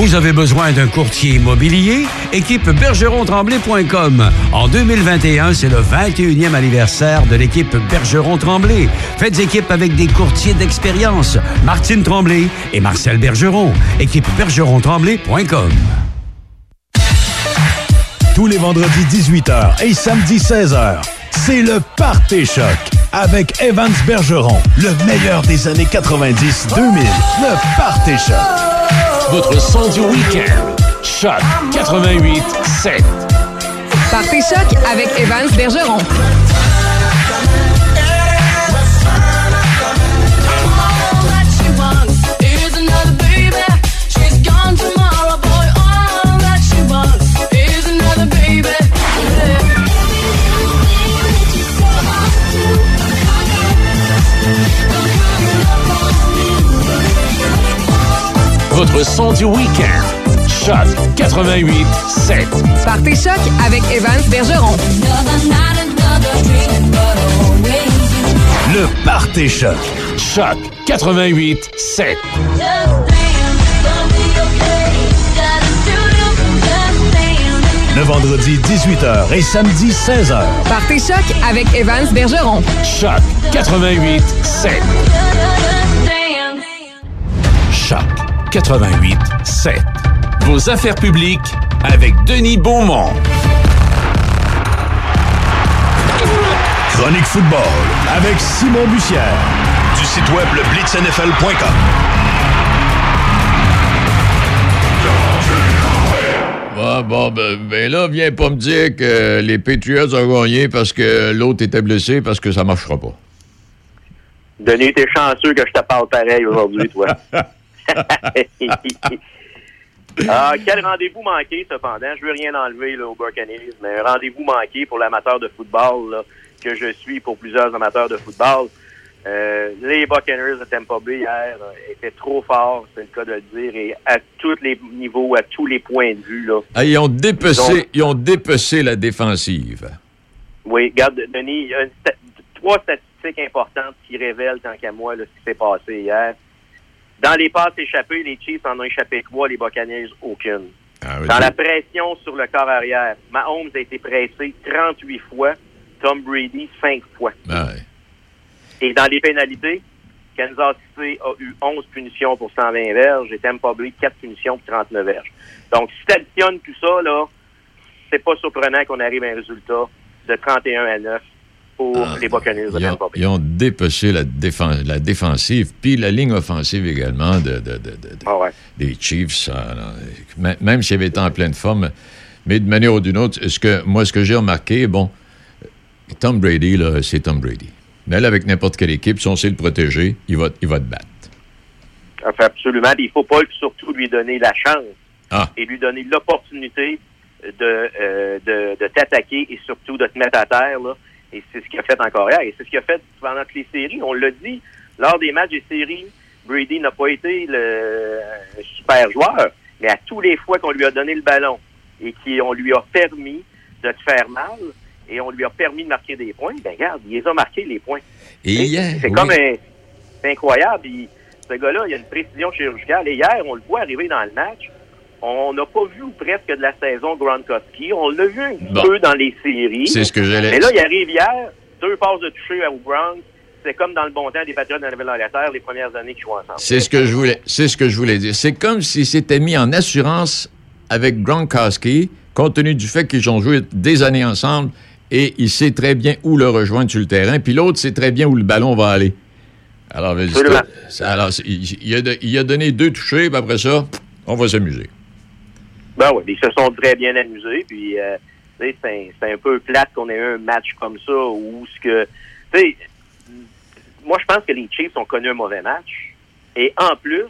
Vous avez besoin d'un courtier immobilier? Équipe bergeron-tremblay.com. En 2021, c'est le 21e anniversaire de l'équipe Bergeron-Tremblay. Faites équipe avec des courtiers d'expérience, Martine Tremblay et Marcel Bergeron. Équipe bergeron-tremblay.com. Tous les vendredis 18h et samedi 16h, c'est le Party Choc avec Evans Bergeron, le meilleur des années 90-2000. Le Party Choc. Votre son du week-end. Choc 88 7. Partez choc avec Evans Bergeron. Votre son du week-end. Choc 88 7. Partez choc avec Evans Bergeron. Le Party Choc. Choc 88 7. Le vendredi 18h et samedi 16h. Partez choc avec Evans Bergeron. Choc 88 7. 88 7. Vos affaires publiques avec Denis Beaumont. Chronique football avec Simon Bussière. Du site web le blitznfl.com. Bon, bon, ben, ben, là, viens pas me dire que les Patriots ont gagné parce que l'autre était blessé, parce que ça marchera pas. Denis, t'es chanceux que je te parle pareil aujourd'hui, toi. Ah, quel rendez-vous manqué, cependant. Je veux rien enlever là, aux Buccaneers, mais un rendez-vous manqué pour l'amateur de football là, que je suis pour plusieurs amateurs de football. Euh, les Buccaneers de Tampa Bay hier euh, étaient trop forts, c'est le cas de le dire, et à tous les niveaux, à tous les points de vue. Là. Ah, ils ont dépecé, Ils ont- ils ont dépecé la défensive. Oui, regarde, Denis, il y a une sta- trois statistiques importantes qui révèlent, tant qu'à moi, là, ce qui s'est passé hier. Dans les passes échappées, les Chiefs en ont échappé trois, les Buccaneers, aucune. Ah, oui, Dans la pression sur le corps arrière, Mahomes a été pressé 38 fois, Tom Brady 5 fois. Ah. Et dans les pénalités, Kansas City a eu 11 punitions pour 120 verges et Tampa Bay 4 punitions pour 39 verges. Donc, si tu additionnes tout ça, là, c'est pas surprenant qu'on arrive à un résultat de 31 à 9 pour les Buccaneers de Ils ont, Tampa Bay. ils ont dépecé la, défen- la défensive, puis la ligne offensive également de, Ah des Chiefs. là, même- s'ils avaient été en pleine forme, mais de manière ou d'une autre, ce que, moi, ce que j'ai remarqué, bon, Tom Brady, là, c'est Tom Brady. Mais là, avec n'importe quelle équipe, si on sait le protéger, il va, il va te battre. Enfin, absolument. Il faut pas surtout lui donner la chance Ah. et lui donner l'opportunité de, euh, de, de t'attaquer et surtout de te mettre à terre. Là. Et c'est ce qu'il a fait encore hier. Et c'est ce qu'il a fait pendant toutes les séries. On l'a dit, lors des matchs des séries, Brady n'a pas été le super joueur, mais à tous les fois qu'on lui a donné le ballon et qu'on lui a permis de te faire mal et on lui a permis de marquer des points, ben regarde, il les a marqués les points. Et hier, C'est oui. comme un, c'est incroyable. Il- ce gars-là, il a une précision chirurgicale. Et hier, on le voit arriver dans le match. On n'a pas vu presque de la saison Gronkowski. On l'a vu un petit Bon. peu dans les séries. C'est ce que j'allais- Mais là, il arrive hier, deux passes de toucher à Gronk. C'est comme dans le bon temps des Patriots de la Nouvelle-Angleterre, les premières années qu'ils jouent ensemble. C'est ce que je voulais, c'est ce que je voulais dire. C'est comme s'ils s'étaient mis en assurance avec Gronkowski, compte tenu du fait qu'ils ont joué des années ensemble et il sait très bien où le rejoindre sur le terrain, puis l'autre sait très bien où le ballon va aller. Alors, alors, il, il a donné deux touchés, puis après ça, on va s'amuser. Ben oui, ils se sont très bien amusés. Puis, euh, c'est un, peu plate qu'on ait eu un match comme ça où ce que. Moi, je pense que les Chiefs ont connu un mauvais match. Et en plus,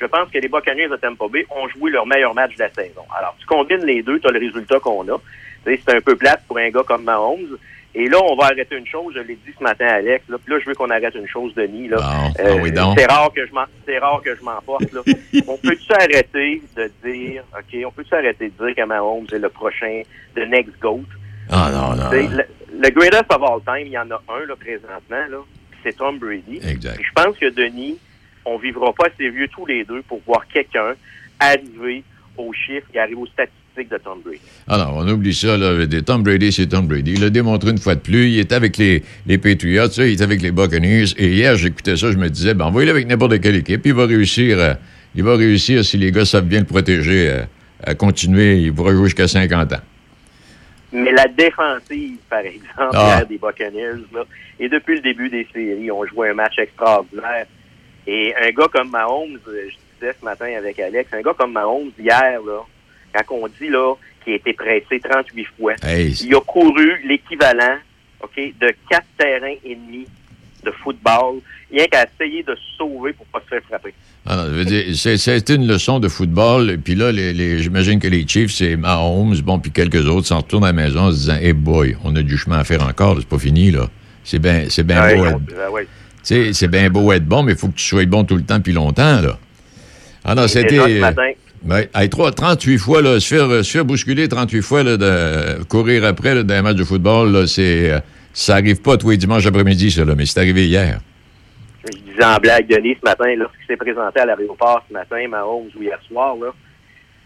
je pense que les Buccaneers de Tampa Bay ont joué leur meilleur match de la saison. Alors, tu combines les deux, tu as le résultat qu'on a. C'est un peu plate pour un gars comme Mahomes. Et là, on va arrêter une chose, je l'ai dit ce matin à Alex. Là, là, je veux qu'on arrête une chose, Denis. Là. Euh, ah oui, donc. c'est rare que je m'en, c'est rare que je m'emporte. Là. on peut-tu arrêter de dire, OK, on peut-tu arrêter de dire que Mahomes est le prochain, the next GOAT? Ah non, non. Le, le greatest of all time, il y en a un là, présentement, là, c'est Tom Brady. Exact. Puis je pense que Denis, on vivra pas assez vieux tous les deux pour voir quelqu'un arriver aux chiffres et arriver aux statistiques de Tom Brady. Ah non, on oublie ça. Là. Tom Brady, c'est Tom Brady. Il l'a démontré une fois de plus. Il était avec les, les Patriots, il était avec les Buccaneers. Et hier, j'écoutais ça, je me disais, ben, envoyez-le avec n'importe quelle équipe. Il va réussir, euh, il va réussir si les gars savent bien le protéger, euh, à continuer. Il pourra jouer jusqu'à 50 ans. Mais la défensive, par exemple, Ah. des Buccaneers, là, et depuis le début des séries, on joué un match extraordinaire. Et un gars comme Mahomes, euh, je disais ce matin avec Alex, un gars comme Mahomes, hier, là, quand on dit là qu'il a été pressé 38 fois, Hey, il a couru l'équivalent ok, de quatre terrains et demi de football, rien qu'à essayer de se sauver pour pas se faire frapper. Ah non, je veux dire, c'est- c'était une leçon de football. Et puis là, les, les- j'imagine que les Chiefs, c'est Mahomes, bon, puis quelques autres s'en retournent à la maison en se disant, hey boy, on a du chemin à faire encore, c'est pas fini, là. C'est bien c'est Ouais, beau. être- ouais. Tu sais, c'est bien beau être bon, mais il faut que tu sois bon tout le temps puis longtemps, là. Ah non, Et c'était... ce matin- Ouais, hey, trois- 38 fois, là, se faire, se faire bousculer 38 fois, là, de courir après, là, dans un match de football, c'est... euh, ça arrive pas tous les dimanches après-midi, là, mais c'est arrivé hier. Je disais en blague, Denis, ce matin, lorsqu'il s'est présenté à l'aéroport ce matin, Mahomes, ou hier soir, là,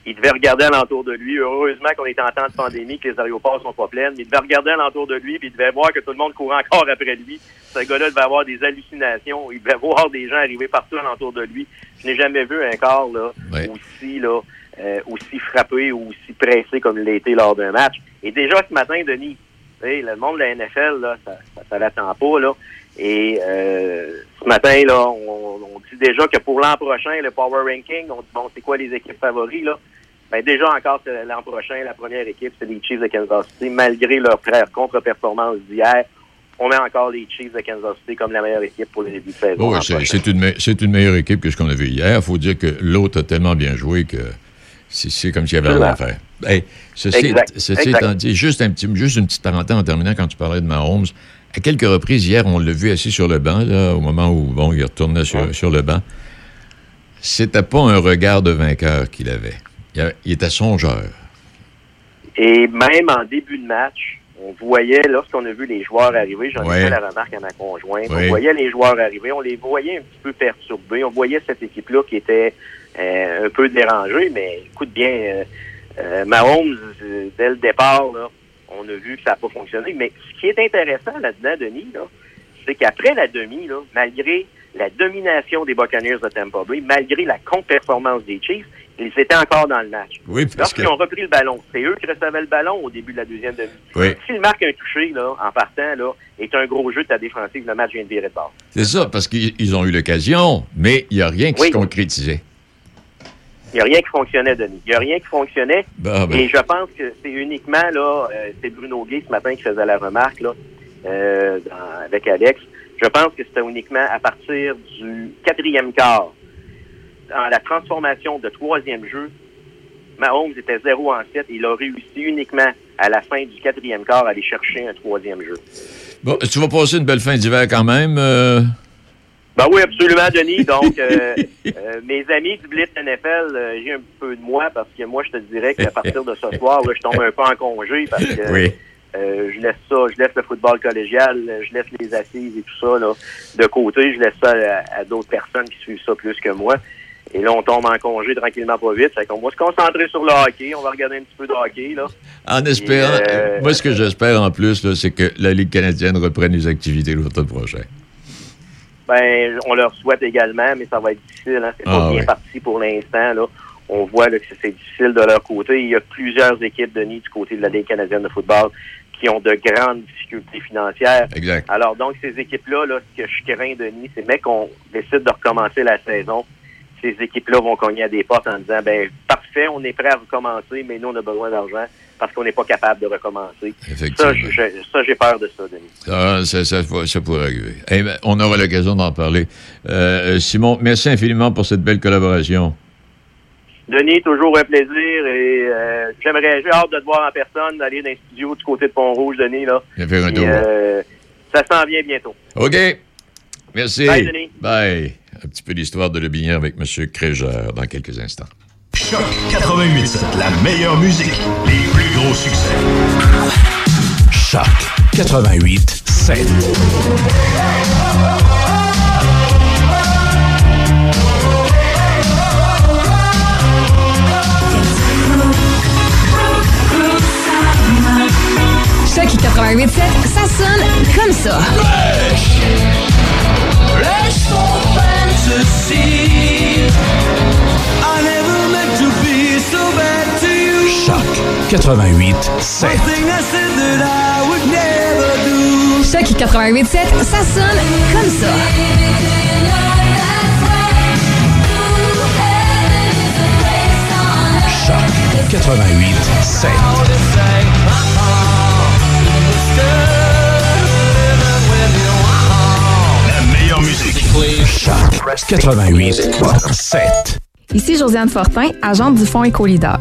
il devait regarder alentour de lui. Heureusement qu'on est en temps de pandémie, que les aéroports sont pas pleins. Mais il devait regarder alentour de lui, puis il devait voir que tout le monde courait encore après lui. Ce gars-là devait avoir des hallucinations. Il devait voir des gens arriver partout alentour de lui. Je n'ai jamais vu un corps là, aussi, là, euh, aussi frappé ou aussi pressé comme il l'a été lors d'un match. Et déjà ce matin, Denis, le monde de la NFL, là, ça, ça l'attend pas. Là. Et euh, ce matin, là, on, on dit déjà que pour l'an prochain, le Power Ranking, on dit bon, c'est quoi les équipes favoris, là? Ben déjà encore c'est l'an prochain, la première équipe, c'est les Chiefs de Kansas City. Malgré leur contre-performance d'hier, on met encore les Chiefs de Kansas City comme la meilleure équipe pour le début de saison. Oh, oui, l'an c'est une, me- une meilleure équipe que ce qu'on a vu hier. Il faut dire que l'autre a tellement bien joué que c'est c'est comme s'il y avait rien à faire. Hey, ceci Exact. ceci Exact. étant dit, juste, un petit, juste une petite parenthèse en terminant quand tu parlais de Mahomes. À quelques reprises, hier, on l'a vu assis sur le banc, là, au moment où bon, il retournait sur, sur le banc. C'était pas un regard de vainqueur qu'il avait. Il, était songeur. Et même en début de match, on voyait, lorsqu'on a vu les joueurs arriver, j'en Ouais. ai fait la remarque à ma conjointe, on voyait les joueurs arriver, on les voyait un petit peu perturbés, on voyait cette équipe-là qui était euh, un peu dérangée, mais écoute bien, euh, euh, Mahomes, dès le départ, là, on a vu que ça n'a pas fonctionné. Mais ce qui est intéressant là-dedans, Denis, là, c'est qu'après la demi, là, malgré la domination des Buccaneers de Tampa Bay, malgré la contre-performance des Chiefs, ils étaient encore dans le match. Oui, parce que. Lorsqu'ils ont repris le ballon, c'est eux qui recevaient le ballon au début de la deuxième demi. Oui. S'ils marquent un touché, là, en partant, là, est un gros jeu de ta défensive, le match vient de virer de bord. C'est ça, parce qu'ils ils ont eu l'occasion, mais il n'y a rien qui Oui. se concrétisait. Il n'y a rien qui fonctionnait, Denis. Il n'y a rien qui fonctionnait. Bah, ben. Et je pense que c'est uniquement, là, euh, c'est Bruno Gay ce matin qui faisait la remarque, là, euh, dans- avec Alex. Je pense que c'était uniquement à partir du quatrième quart, dans la transformation de troisième jeu, Mahomes était 0 en 7 il a réussi uniquement à la fin du quatrième quart à aller chercher un troisième jeu. Bon, tu vas passer une belle fin d'hiver quand même. euh, Ben oui, absolument, Denis. Donc, euh, euh, mes amis du Blitz NFL, euh, j'ai un peu de moi parce que moi, je te dirais qu'à partir de ce soir, là, je tombe un peu en congé parce que Oui. euh, je laisse ça, je laisse le football collégial, je laisse les assises et tout ça là, de côté. Je laisse ça à, à d'autres personnes qui suivent ça plus que moi. Et là, on tombe en congé tranquillement pas vite. Fait qu'on va se concentrer sur le hockey. On va regarder un petit peu de hockey, là. En espérant. Et, euh, moi, ce que j'espère en plus, c'est que la Ligue canadienne reprenne les activités l'automne prochain. Ben, on leur souhaite également, mais ça va être difficile. Hein. C'est pas Ah, bien oui. parti pour l'instant. Là. On voit là, que c'est difficile de leur côté. Il y a plusieurs équipes, Denis, du côté de la Ligue canadienne de football, qui ont de grandes difficultés financières. Exact. Alors, donc, ces équipes-là, là, ce que je crains, Denis, c'est mais qu'on décide de recommencer la saison, ces équipes-là vont cogner à des portes en disant, ben parfait, on est prêt à recommencer, mais nous, on a besoin d'argent parce qu'on n'est pas capable de recommencer. Ça, j'ai peur de ça, Denis. Ah, ça, ça, ça pourrait arriver. Eh ben, on aura l'occasion d'en parler. Euh, Simon, merci infiniment pour cette belle collaboration. Denis, toujours un plaisir et euh, j'aimerais, j'ai hâte de te voir en personne, d'aller dans les studios du côté de Pont-Rouge, Denis, là. Faire un Et, tour. euh, ça s'en vient bientôt. OK. Merci. Bye, Denis. Bye. Un petit peu d'histoire de Lebinière avec M. Crégeur dans quelques instants. Choc 88, la meilleure musique, les plus gros succès. Choc 88 7. Choc 88.7, ça sonne comme ça. Choc 88 7. Choc 88.7, ça sonne comme ça. Choc 88 7. Musique. Choc 88 7. Ici Josiane Fortin, agente du Fonds Écolideur.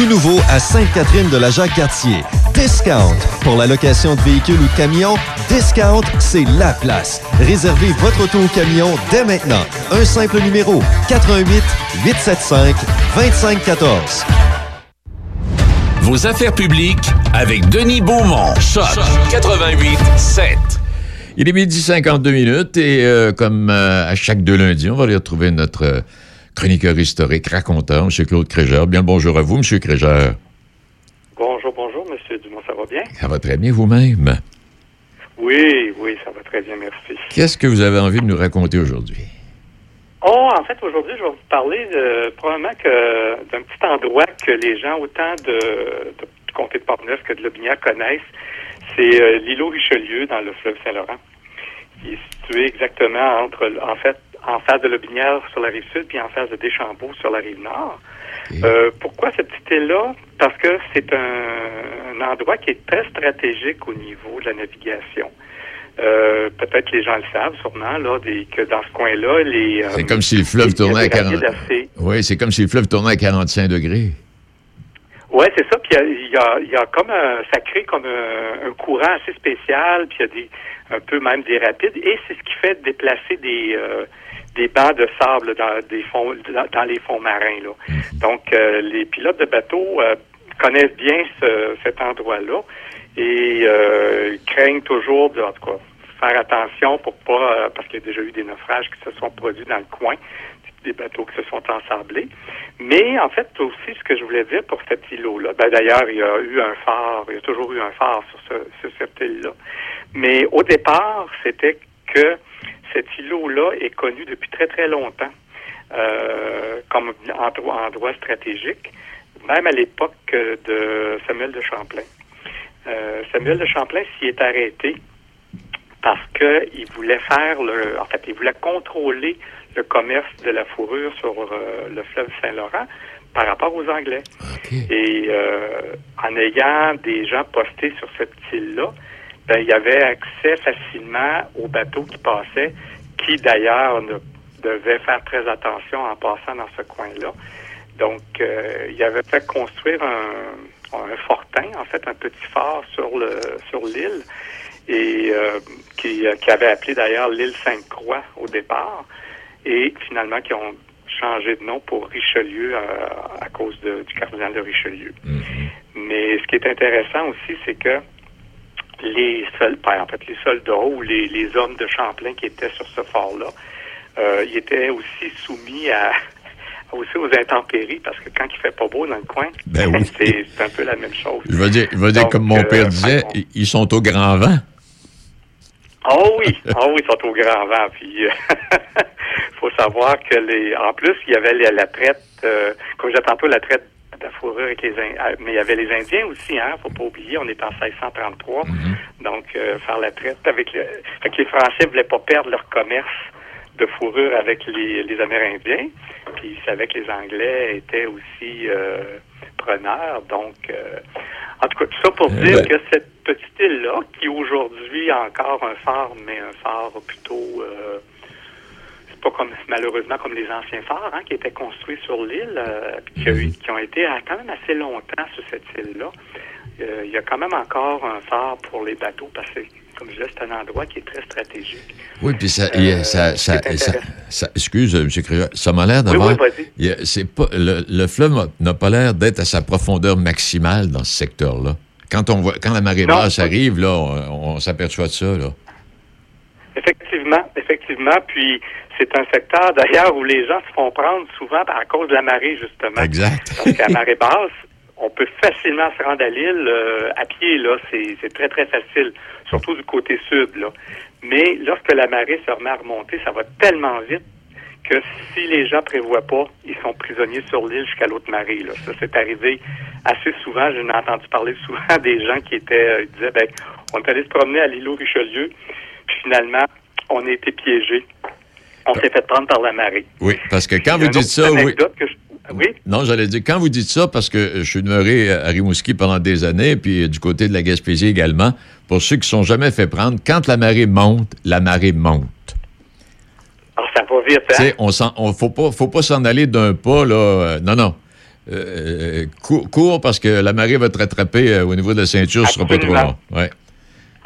Tout nouveau à Sainte-Catherine de la Jacques-Cartier. Discount. Pour la location de véhicules ou camions, Discount, c'est la place. Réservez votre auto ou camion dès maintenant. Un simple numéro 88 875 2514. Vos affaires publiques avec Denis Beaumont. Choc 88 7. Il est midi 52 minutes et euh, comme euh, à chaque deux lundis, on va aller retrouver notre euh, chroniqueur historique, raconteur, M. Claude Crégeur. Bien le bonjour à vous, M. Crégeur. Bonjour, bonjour, M. Dumont. ça va bien? Ça va très bien vous-même? Oui, oui, ça va très bien, merci. Qu'est-ce que vous avez envie de nous raconter aujourd'hui? Oh, en fait, aujourd'hui, je vais vous parler de, probablement que d'un petit endroit que les gens, autant de, de, du comté de Portneuf que de Lobinière connaissent. C'est euh, l'îlot Richelieu dans le fleuve Saint-Laurent. Il est situé exactement entre, en fait, en face de Lobinière sur la rive sud, puis en face de Deschambault sur la rive nord. Euh, pourquoi cette petite île-là? Parce que c'est un, un endroit qui est très stratégique au niveau de la navigation. Euh, peut-être les gens le savent sûrement là, des, que dans ce coin-là, les. euh, C'est comme si le fleuve tournait à des 40... rapides assez- Oui, c'est comme si le fleuve tournait à 45 degrés. Oui, c'est ça. Puis il y a, y, a, il y a comme un, ça crée comme un, un courant assez spécial. Puis il y a des, un peu même des rapides. Et c'est ce qui fait déplacer des, euh, des bancs de sable dans des fonds, dans, les fonds marins. Là. Donc euh, les pilotes de bateaux euh, connaissent bien ce, cet endroit-là et euh, craignent toujours, de, en tout cas, faire attention pour pas, euh, parce qu'il y a déjà eu des naufrages qui se sont produits dans le coin des bateaux qui se sont ensablés. Mais en fait, aussi, ce que je voulais dire pour cet îlot-là, ben, d'ailleurs, il y a eu un phare, il y a toujours eu un phare sur, ce, sur cette île-là. Mais au départ, c'était que cet îlot-là est connu depuis très, très longtemps euh, comme endroit, endroit stratégique, même à l'époque euh, de Samuel de Champlain. Euh, Samuel de Champlain s'y est arrêté parce qu'il voulait faire le, en fait, il voulait contrôler le commerce de la fourrure sur euh, le fleuve Saint-Laurent par rapport aux Anglais. Et euh, en ayant des gens postés sur cette île-là, ben, il y avait accès facilement aux bateaux qui passaient, qui d'ailleurs ne devaient faire très attention en passant dans ce coin-là. Donc, euh, il avait fait construire un, un fortin, en fait, un petit phare sur le sur l'île, et euh, qui, qui avait appelé d'ailleurs l'île Sainte-Croix au départ, et finalement qui ont changé de nom pour Richelieu euh, à cause de- du cardinal de Richelieu. Mais ce qui est intéressant aussi, c'est que les soldats, en fait, les soldats ou les, les hommes de Champlain qui étaient sur ce fort-là, euh, ils étaient aussi soumis à aussi aux intempéries parce que quand il fait pas beau dans le coin, Ben oui. c'est un peu la même chose. Je veux dire, je veux dire Donc, comme mon euh, père disait, ils- ils sont au grand vent. Oh oui, oh oui, ils sont au grand vent. Puis, euh, faut savoir que les, en plus, il y avait la, la traite, euh, comme j'ai tantôt la traite de la fourrure avec les, euh, mais il y avait les Indiens aussi, hein. Faut pas oublier, on est en 1633, donc euh, faire la traite avec le, fait que les Français voulaient pas perdre leur commerce de fourrure avec les, les Amérindiens, puis ils savaient que les Anglais étaient aussi euh, preneurs, donc. euh, en tout cas, tout ça pour Euh, dire ouais. que cette petite île-là, qui aujourd'hui a encore un phare, mais un phare plutôt, euh, pas comme malheureusement comme les anciens phares hein, qui étaient construits sur l'île, euh, puis qui, qui ont été à- quand même assez longtemps sur cette île-là. Euh, il y a quand même encore un phare pour les bateaux parce que, comme je disais, c'est un endroit qui est très stratégique. Oui, puis ça, a- ça, excuse, euh, M. Créa, ça m'a l'air Oui, d'avoir. oui, a- c'est pas, le, le fleuve n'a- n'a pas l'air d'être à sa profondeur maximale dans ce secteur-là. Quand, on voit, quand la marée Non. basse arrive, là, on, on s'aperçoit de ça. Là. Effectivement, effectivement. Puis c'est un secteur d'ailleurs où les gens se font prendre souvent à cause de la marée, justement. Exact. Parce qu'à marée basse, on peut facilement se rendre à l'île euh, à pied, là. C'est très, très facile, surtout du côté sud, là. Mais lorsque la marée se remet à remonter, ça va tellement vite que si les gens prévoient pas, ils sont prisonniers sur l'île jusqu'à l'autre marée. Là. Ça, c'est arrivé assez souvent. J'en ai entendu parler souvent des gens qui étaient euh, ils disaient ben, on est allé se promener à l'îlot Richelieu, puis finalement, on a été piégés. On s'est fait prendre par la marée. Oui, parce que quand vous dites ça, oui. anecdote que je- Oui? Non, j'allais dire, quand vous dites ça, parce que je suis demeuré à Rimouski pendant des années, puis du côté de la Gaspésie également, pour ceux qui ne sont jamais fait prendre, quand la marée monte, la marée monte. Alors, ça va vite, hein? on on faut pas, faut pas s'en aller d'un pas là. euh, non, non. Euh, cours, cours parce que la marée va te rattraper euh, au niveau de la ceinture, ce sera pas trop long. Ouais.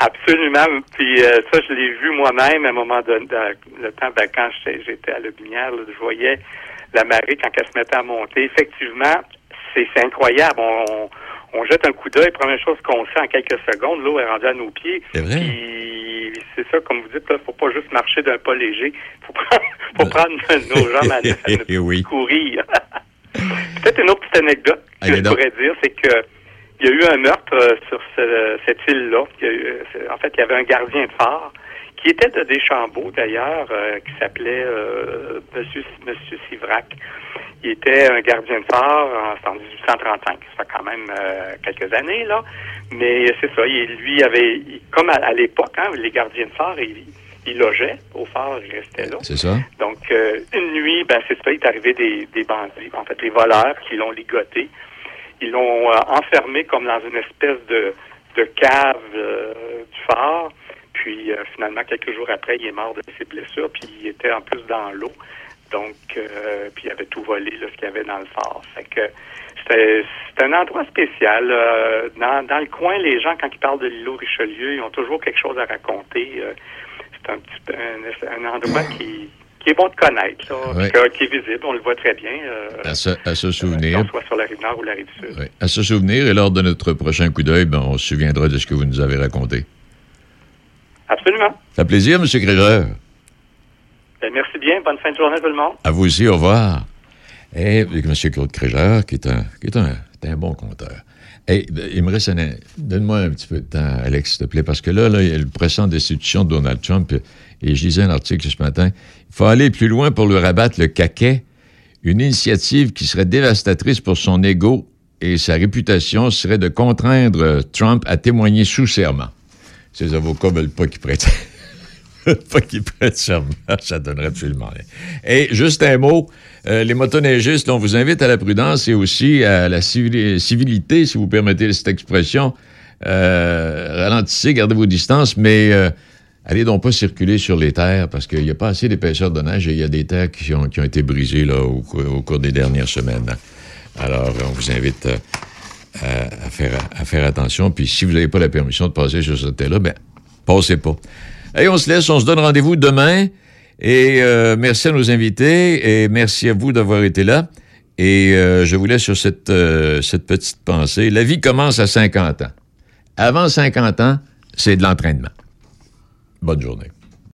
Absolument. Puis euh, ça, je l'ai vu moi-même à un moment donné, dans le temps, ben, quand j'étais à Lobinière, là, je voyais la marée quand elle se mettait à monter. Effectivement, c'est incroyable. On, on jette un coup d'œil, première chose qu'on sait en quelques secondes, l'eau est rendue à nos pieds. C'est vrai. Puis c'est ça, comme vous dites, il faut pas juste marcher d'un pas léger. faut prendre, faut prendre nos jambes à, à Eh oui. courir. Peut-être une autre petite anecdote que je pourrais dire, c'est que il y a eu un meurtre euh, sur ce- cette île-là. Il euh, En fait, il y avait un gardien de phare qui était de Deschambault, d'ailleurs, euh, qui s'appelait euh, Monsieur, Monsieur Sivrac. Il était un gardien de phare en, en 1835. Ça fait quand même euh, quelques années, là. Mais c'est ça. il- lui avait, il- comme à, à l'époque, hein, les gardiens de phare, ils, ils logeaient au phare, ils restaient là. C'est ça? Donc, euh, une nuit, ben, c'est ça, il est arrivé des, des bandits, en fait, les voleurs qui l'ont ligoté. Ils l'ont euh, enfermé comme dans une espèce de, de cave euh, du phare. Puis, euh, finalement, quelques jours après, il est mort de ses blessures. Puis, il était en plus dans l'eau. Donc, puis il avait tout volé, là, ce qu'il y avait dans le phare. Fait que c'est un endroit spécial. dans, dans le coin, les gens, quand ils parlent de l'îlot Richelieu, ils ont toujours quelque chose à raconter. c'est un petit un, un endroit qui, qui est bon de connaître, là, Ouais. que- qui est visible, on le voit très bien, euh, À se, à souvenir. qu'on soit sur la rive nord ou la rive sud. Oui. À se souvenir, et lors de notre prochain coup d'œil, ben, on se souviendra de ce que vous nous avez raconté. Absolument. Ça fait plaisir, M. Grégeur. Ben, merci bien. Bonne fin de journée, tout le monde. À vous aussi, au revoir. Et avec M. Claude Crégeur, qui est un, qui est un, est un bon conteur. Et il me reste un... Donne-moi un petit peu de temps, Alex, s'il te plaît, parce que là, là il y a le procès destitution de Donald Trump, et je lisais un article ce matin. Il faut aller plus loin pour lui rabattre le caquet, une initiative qui serait dévastatrice pour son ego et sa réputation serait de contraindre Trump à témoigner sous serment. Ses avocats veulent pas qu'il prête. pas qu'il prête serment. Ça donnerait absolument rien. Et juste un mot, euh, les motoneigistes, on vous invite à la prudence et aussi à la civili- civilité, si vous permettez cette expression. Euh, ralentissez, gardez vos distances, mais euh, allez donc pas circuler sur les terres parce qu'il n'y a pas assez d'épaisseur de neige et il y a des terres qui ont, qui ont été brisées là, au, au cours des dernières semaines. Alors, on vous invite euh, à, à faire, à faire attention. Puis si vous n'avez pas la permission de passer sur ce terre-là, ben, passez pas. Allez, on se laisse, on se donne rendez-vous demain. Et euh, merci à nos invités et merci à vous d'avoir été là. Et euh, je vous laisse sur cette, euh, cette petite pensée. La vie commence à 50 ans. Avant 50 ans, c'est de l'entraînement. Bonne journée.